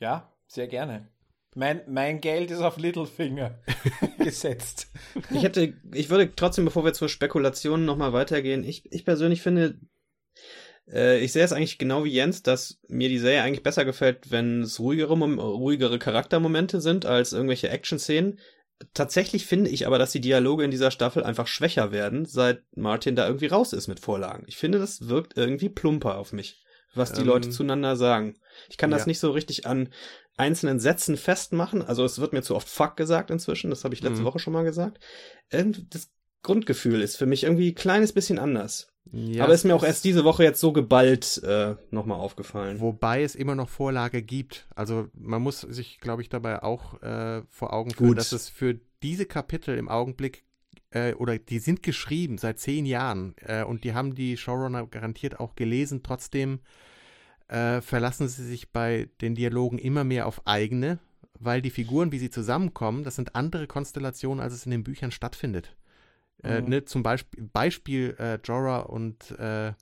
Ja, sehr gerne. Mein, mein Geld ist auf Littlefinger *laughs* gesetzt. Ich hätte, ich würde trotzdem, bevor wir zur Spekulation nochmal weitergehen, ich, ich persönlich finde, äh, ich sehe es eigentlich genau wie Jens, dass mir die Serie eigentlich besser gefällt, wenn es ruhigere, ruhigere Charaktermomente sind als irgendwelche Action-Szenen. Tatsächlich finde ich aber, dass die Dialoge in dieser Staffel einfach schwächer werden, seit Martin da irgendwie raus ist mit Vorlagen. Ich finde, das wirkt irgendwie plumper auf mich, was die ähm, Leute zueinander sagen. Ich kann ja. das nicht so richtig an einzelnen Sätzen festmachen. Also es wird mir zu oft Fuck gesagt inzwischen, das habe ich letzte mhm. Woche schon mal gesagt. Das Grundgefühl ist für mich irgendwie ein kleines bisschen anders. Ja, Aber ist mir auch erst diese Woche jetzt so geballt äh, nochmal aufgefallen. Wobei es immer noch Vorlage gibt. Also man muss sich, glaube ich, dabei auch äh, vor Augen führen, Gut. dass es für diese Kapitel im Augenblick äh, oder die sind geschrieben seit zehn Jahren äh, und die haben die Showrunner garantiert auch gelesen. Trotzdem äh, verlassen sie sich bei den Dialogen immer mehr auf eigene, weil die Figuren, wie sie zusammenkommen, das sind andere Konstellationen, als es in den Büchern stattfindet. Äh, mhm. ne, zum Beispiel, Beispiel äh, Jorah und äh,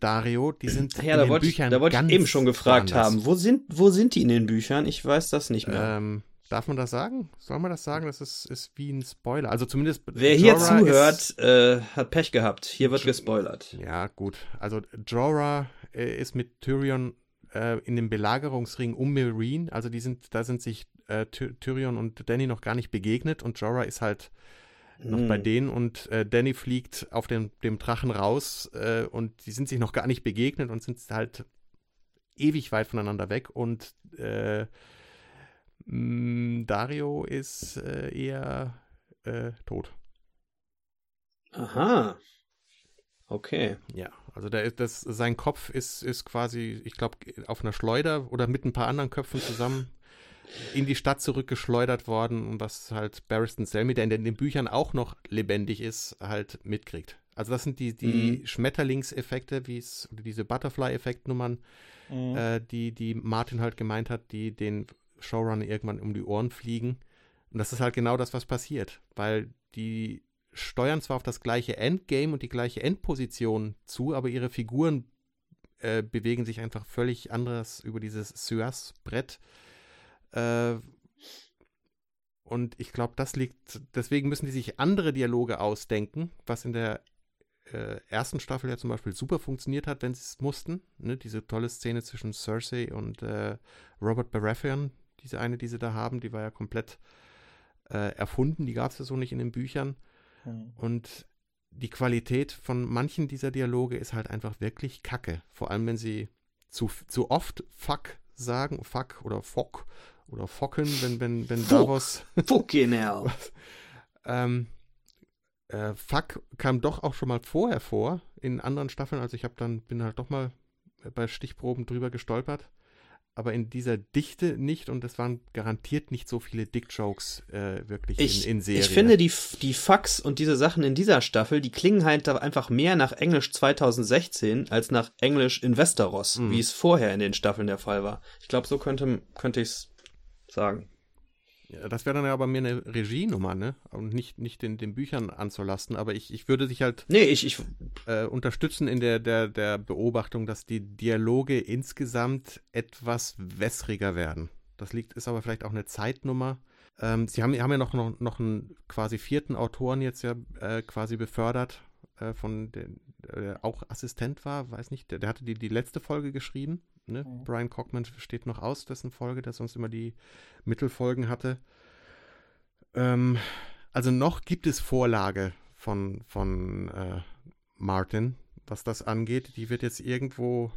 Dario, die sind ja, in den wollte Büchern Da wollte ich eben schon gefragt anders. haben, wo sind, wo sind die in den Büchern? Ich weiß das nicht mehr. Ähm, darf man das sagen? Soll man das sagen? Das ist, ist wie ein Spoiler. Also zumindest. Wer Jorah hier zuhört, ist, äh, hat Pech gehabt. Hier wird gespoilert. Ja, gut. Also Jorah äh, ist mit Tyrion äh, in dem Belagerungsring um Meereen. Also die sind, da sind sich äh, Tyrion und Danny noch gar nicht begegnet und Jorah ist halt noch mm. bei denen und äh, Danny fliegt auf dem, dem Drachen raus äh, und die sind sich noch gar nicht begegnet und sind halt ewig weit voneinander weg und äh, mh, Dario ist äh, eher äh, tot. Aha. Okay. Ja, also der, das, sein Kopf ist, ist quasi, ich glaube, auf einer Schleuder oder mit ein paar anderen Köpfen zusammen in die Stadt zurückgeschleudert worden und was halt Barristan Selmy, der in den, Büchern auch noch lebendig ist, halt mitkriegt. Also das sind die, die mhm. Schmetterlingseffekte, wie es, diese Butterfly-Effekt-Nummern, mhm. äh, die, die Martin halt gemeint hat, die den Showrunner irgendwann um die Ohren fliegen. Und das ist halt genau das, was passiert, weil die steuern zwar auf das gleiche Endgame und die gleiche Endposition zu, aber ihre Figuren äh, bewegen sich einfach völlig anders über dieses Suas-Brett. Äh, und ich glaube, das liegt, deswegen müssen die sich andere Dialoge ausdenken, was in der äh, ersten Staffel ja zum Beispiel super funktioniert hat, wenn sie es mussten. Ne? Diese tolle Szene zwischen Cersei und äh, Robert Baratheon, diese eine, die sie da haben, die war ja komplett äh, erfunden, die gab es ja so nicht in den Büchern. Mhm. Und die Qualität von manchen dieser Dialoge ist halt einfach wirklich kacke. Vor allem, wenn sie zu, zu oft Fuck sagen, Fuck oder Fock oder Focken, wenn, wenn, wenn Davos. *laughs* Fucking hell. ähm, äh, Fuck kam doch auch schon mal vorher vor in anderen Staffeln. Also ich habe dann, bin halt doch mal bei Stichproben drüber gestolpert. aber in dieser Dichte nicht und es waren garantiert nicht so viele Dick-Jokes äh, wirklich Ich, in, in Serie. ich finde, die, die Fax und diese Sachen in dieser Staffel, die klingen halt einfach mehr nach Englisch 2016 als nach Englisch in Westeros, Mhm. wie es vorher in den Staffeln der Fall war. Ich glaube, so könnte, könnte ich es sagen. Ja, das wäre dann ja aber mir eine Regienummer, ne? Und nicht, nicht den, den Büchern anzulasten, aber ich, ich würde dich halt Nee, ich, ich, äh, unterstützen in der, der, der Beobachtung, dass die Dialoge insgesamt etwas wässriger werden. Das liegt, ist aber vielleicht auch eine Zeitnummer. Ähm, sie haben, haben ja noch, noch, noch einen quasi vierten Autoren jetzt ja äh, quasi befördert, äh, von den, der auch Assistent war, weiß nicht, der, der hatte die, die letzte Folge geschrieben. Ne? Mhm. Brian Cockman steht noch aus, dessen Folge, der sonst immer die Mittelfolgen hatte. Ähm, also noch gibt es Vorlage von, von äh, Martin, was das angeht. Die wird jetzt irgendwo,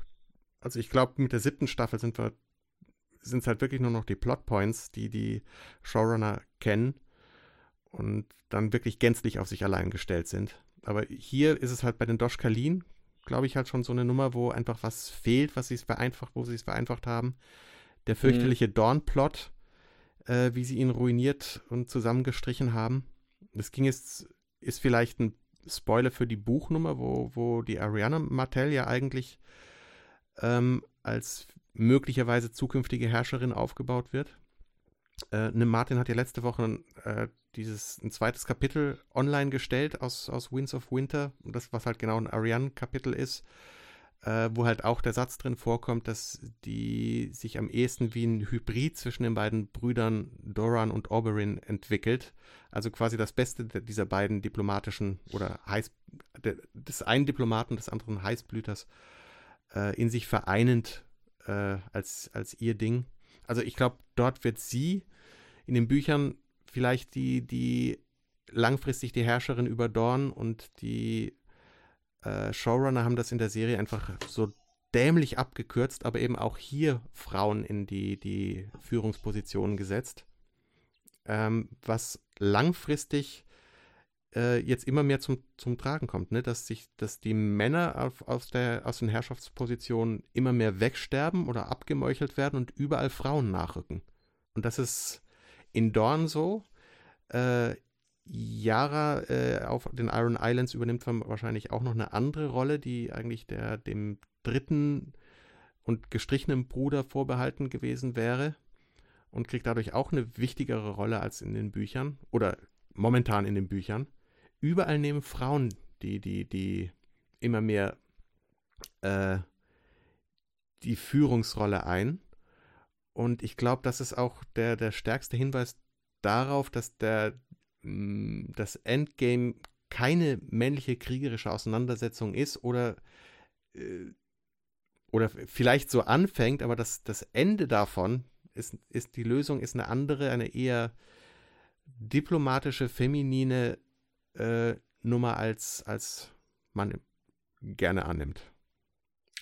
also ich glaube, mit der siebten Staffel sind wir, sind es halt wirklich nur noch die Plotpoints, die die Showrunner kennen und dann wirklich gänzlich auf sich allein gestellt sind. Aber hier ist es halt bei den Dosh Kalin, glaube ich, halt schon so eine Nummer, wo einfach was fehlt, was sie es vereinfacht, wo sie es vereinfacht haben. Der fürchterliche Dawn-Plot, äh, wie sie ihn ruiniert und zusammengestrichen haben. Das ging jetzt, ist vielleicht ein Spoiler für die Buchnummer, wo, wo die Ariana Martell ja eigentlich ähm, als möglicherweise zukünftige Herrscherin aufgebaut wird. Äh, ne Martin hat ja letzte Woche äh, dieses ein zweites Kapitel online gestellt aus, aus Winds of Winter, das was halt genau ein Ariane-Kapitel ist, äh, wo halt auch der Satz drin vorkommt, dass die sich am ehesten wie ein Hybrid zwischen den beiden Brüdern Doran und Oberyn entwickelt. Also quasi das Beste dieser beiden diplomatischen oder Heiß, des einen Diplomaten, des anderen Heißblüters äh, in sich vereinend äh, als, als ihr Ding. Also ich glaube, dort wird sie in den Büchern vielleicht die, die langfristig die Herrscherin über Dorn und die äh, Showrunner haben das in der Serie einfach so dämlich abgekürzt, aber eben auch hier Frauen in die, die Führungspositionen gesetzt. Ähm, was langfristig äh, jetzt immer mehr zum, zum Tragen kommt, ne? dass sich, dass die Männer auf, aus, der, aus den Herrschaftspositionen immer mehr wegsterben oder abgemeuchelt werden und überall Frauen nachrücken. Und das ist in Dorn so. Äh, Yara äh, auf den Iron Islands übernimmt wahrscheinlich auch noch eine andere Rolle, die eigentlich der dem dritten und gestrichenen Bruder vorbehalten gewesen wäre und kriegt dadurch auch eine wichtigere Rolle als in den Büchern oder momentan in den Büchern. Überall nehmen Frauen die, die, die immer mehr äh, die Führungsrolle ein. Und ich glaube, das ist auch der, der stärkste Hinweis darauf, dass der, mh, das Endgame keine männliche kriegerische Auseinandersetzung ist oder, äh, oder vielleicht so anfängt, aber das, das Ende davon ist, ist die Lösung ist eine andere, eine eher diplomatische, feminine äh, Nummer als, als man gerne annimmt.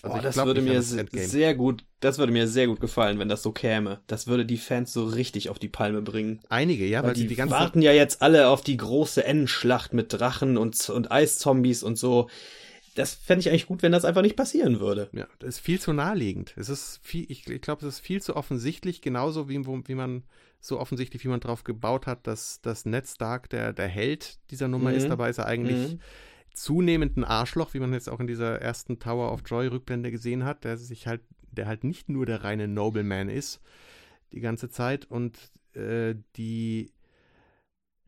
Oh, ich das glaub würde mir das sehr gut, das würde mir sehr gut gefallen, wenn das so käme. Das würde die Fans so richtig auf die Palme bringen. Einige, ja, weil, Weil die, die ganze warten ja jetzt alle auf die große Endschlacht mit Drachen und, und Eiszombies und so. Das fände ich eigentlich gut, wenn das einfach nicht passieren würde. Ja, das ist viel zu naheliegend. Es ist viel, ich, ich glaube, es ist viel zu offensichtlich, genauso wie, wie man, so offensichtlich, wie man drauf gebaut hat, dass, dass Ned Stark der, der Held dieser Nummer Mhm. ist. Dabei ist er eigentlich Mhm. Zunehmend ein Arschloch, wie man jetzt auch in dieser ersten Tower of Joy Rückblende gesehen hat, der sich halt, der halt nicht nur der reine Nobleman ist, die ganze Zeit und äh, die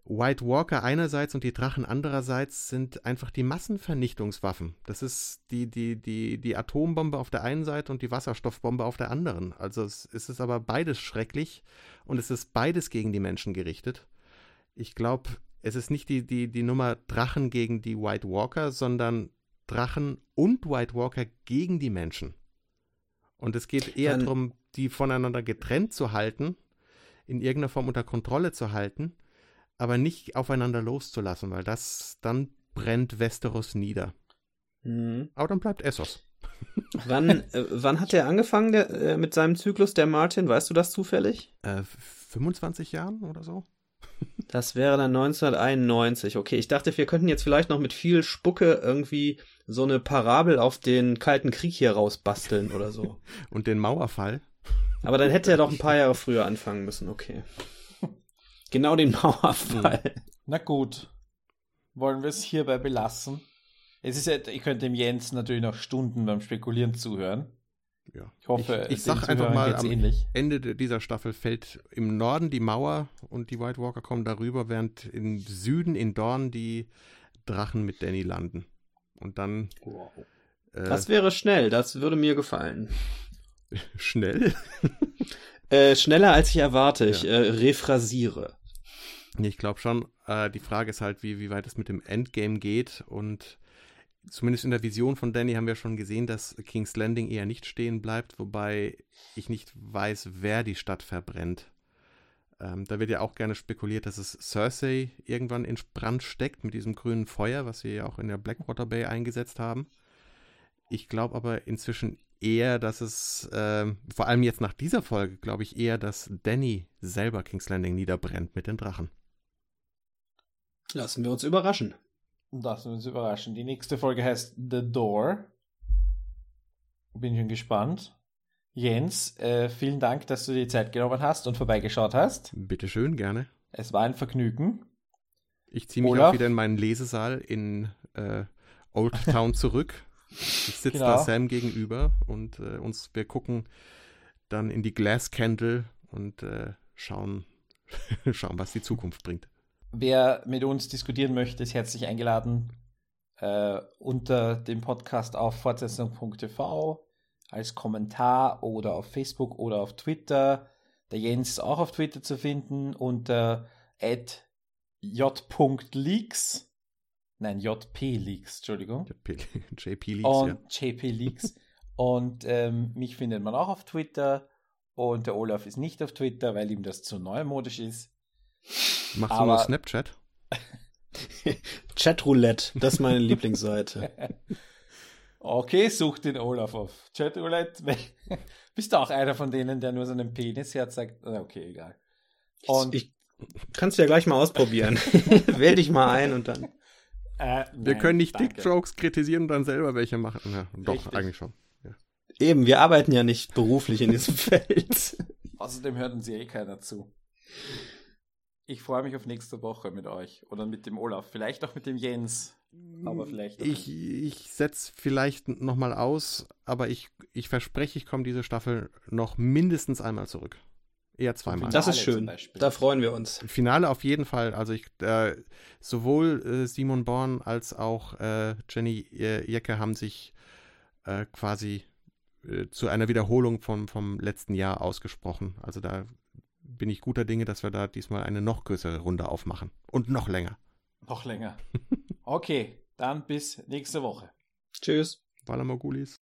White Walker einerseits und die Drachen andererseits sind einfach die Massenvernichtungswaffen. Das ist die, die, die, die Atombombe auf der einen Seite und die Wasserstoffbombe auf der anderen. Also es, es ist aber beides schrecklich und es ist beides gegen die Menschen gerichtet. Ich glaube, es ist nicht die, die, die Nummer Drachen gegen die White Walker, sondern Drachen und White Walker gegen die Menschen. Und es geht eher Dann- darum, die voneinander getrennt zu halten, in irgendeiner Form unter Kontrolle zu halten, aber nicht aufeinander loszulassen, weil das dann brennt Westeros nieder. Mhm. Aber dann bleibt Essos. Wann, *laughs* äh, wann hat er angefangen der, äh, mit seinem Zyklus, der Martin? Weißt du das zufällig? Äh, 25 Jahren oder so? Das wäre dann 1991. Okay, ich dachte, wir könnten jetzt vielleicht noch mit viel Spucke irgendwie so eine Parabel auf den Kalten Krieg hier rausbasteln oder so. *laughs* Und den Mauerfall. Aber dann hätte er doch ein paar Jahre früher anfangen müssen, okay. Genau den Mauerfall. Na gut. Wollen wir es hierbei belassen? Es ist ja, ich könnte dem Jens natürlich noch Stunden beim Spekulieren zuhören. Ja. Ich hoffe, ich, ich sag einfach mal, am ähnlich. Ende dieser Staffel fällt im Norden die Mauer und die White Walker kommen darüber, während im Süden in Dorn die Drachen mit Danny landen. Und dann äh, Das wäre schnell, das würde mir gefallen. *laughs* schnell. *laughs* Äh, schneller als ich erwarte. Ich Ja. äh, rephrasiere. Nee, ich glaube schon. Äh, die Frage ist halt, wie, wie weit es mit dem Endgame geht. Und zumindest in der Vision von Danny haben wir schon gesehen, dass King's Landing eher nicht stehen bleibt, wobei ich nicht weiß, wer die Stadt verbrennt. Ähm, da wird ja auch gerne spekuliert, dass es Cersei irgendwann in Brand steckt mit diesem grünen Feuer, was wir ja auch in der Blackwater Bay eingesetzt haben. Ich glaube aber inzwischen eher, dass es, ähm, vor allem jetzt nach dieser Folge, glaube ich eher, dass Danny selber King's Landing niederbrennt mit den Drachen. Lassen wir uns überraschen. Lassen wir uns überraschen. Die nächste Folge heißt The Door. Bin schon gespannt. Jens, äh, vielen Dank, dass du dir die Zeit genommen hast und vorbeigeschaut hast. Bitteschön, gerne. Es war ein Vergnügen. Ich ziehe mich Olaf? auch wieder in meinen Lesesaal in äh, Old *laughs* Town zurück. Ich sitze Genau. da Sam gegenüber und äh, uns, wir gucken dann in die Glass Candle und äh, schauen, *laughs* schauen, was die Zukunft bringt. Wer mit uns diskutieren möchte, ist herzlich eingeladen äh, unter dem Podcast auf fortsetzung.tv als Kommentar oder auf Facebook oder auf Twitter. Der Jens ist auch auf Twitter zu finden unter j.leaks. Nein, jp-leaks, Entschuldigung. JP, *laughs* JP Leaks, ja. Und JP Leaks. *laughs* Und ähm, mich findet man auch auf Twitter. Und der Olaf ist nicht auf Twitter, weil ihm das zu neumodisch ist. Machst du nur aber- Snapchat? *laughs* Chatroulette, das ist meine Lieblingsseite. *laughs* Okay, such den Olaf auf. Chatroulette. *laughs* Bist du auch einer von denen, der nur seinen Penis herzeigt? Okay, egal. Und ich kannst du ja gleich mal ausprobieren. Wähl dich mal ein und dann. äh, Wir nein, können nicht. Dick-Jokes kritisieren und dann selber welche machen. Ja, doch, Richtig. eigentlich schon. Eben, wir arbeiten ja nicht beruflich in diesem Feld. Außerdem hört uns ja eh keiner zu. Ich freue mich auf nächste Woche mit euch oder mit dem Olaf. Vielleicht auch mit dem Jens. Aber vielleicht auch Ich, ich setze vielleicht nochmal aus, aber ich, ich verspreche, ich komme diese Staffel noch mindestens einmal zurück. Eher zweimal. Das ist schön. Da freuen wir uns. Finale auf jeden Fall. Also ich, äh, sowohl äh, Simon Born als auch äh, Jenny äh, Jecke haben sich äh, quasi äh, zu einer Wiederholung vom, vom letzten Jahr ausgesprochen. Also da bin ich guter Dinge, dass wir da diesmal eine noch größere Runde aufmachen. Und noch länger. Noch länger. *laughs* Okay, dann bis nächste Woche. Tschüss. Valamogulis.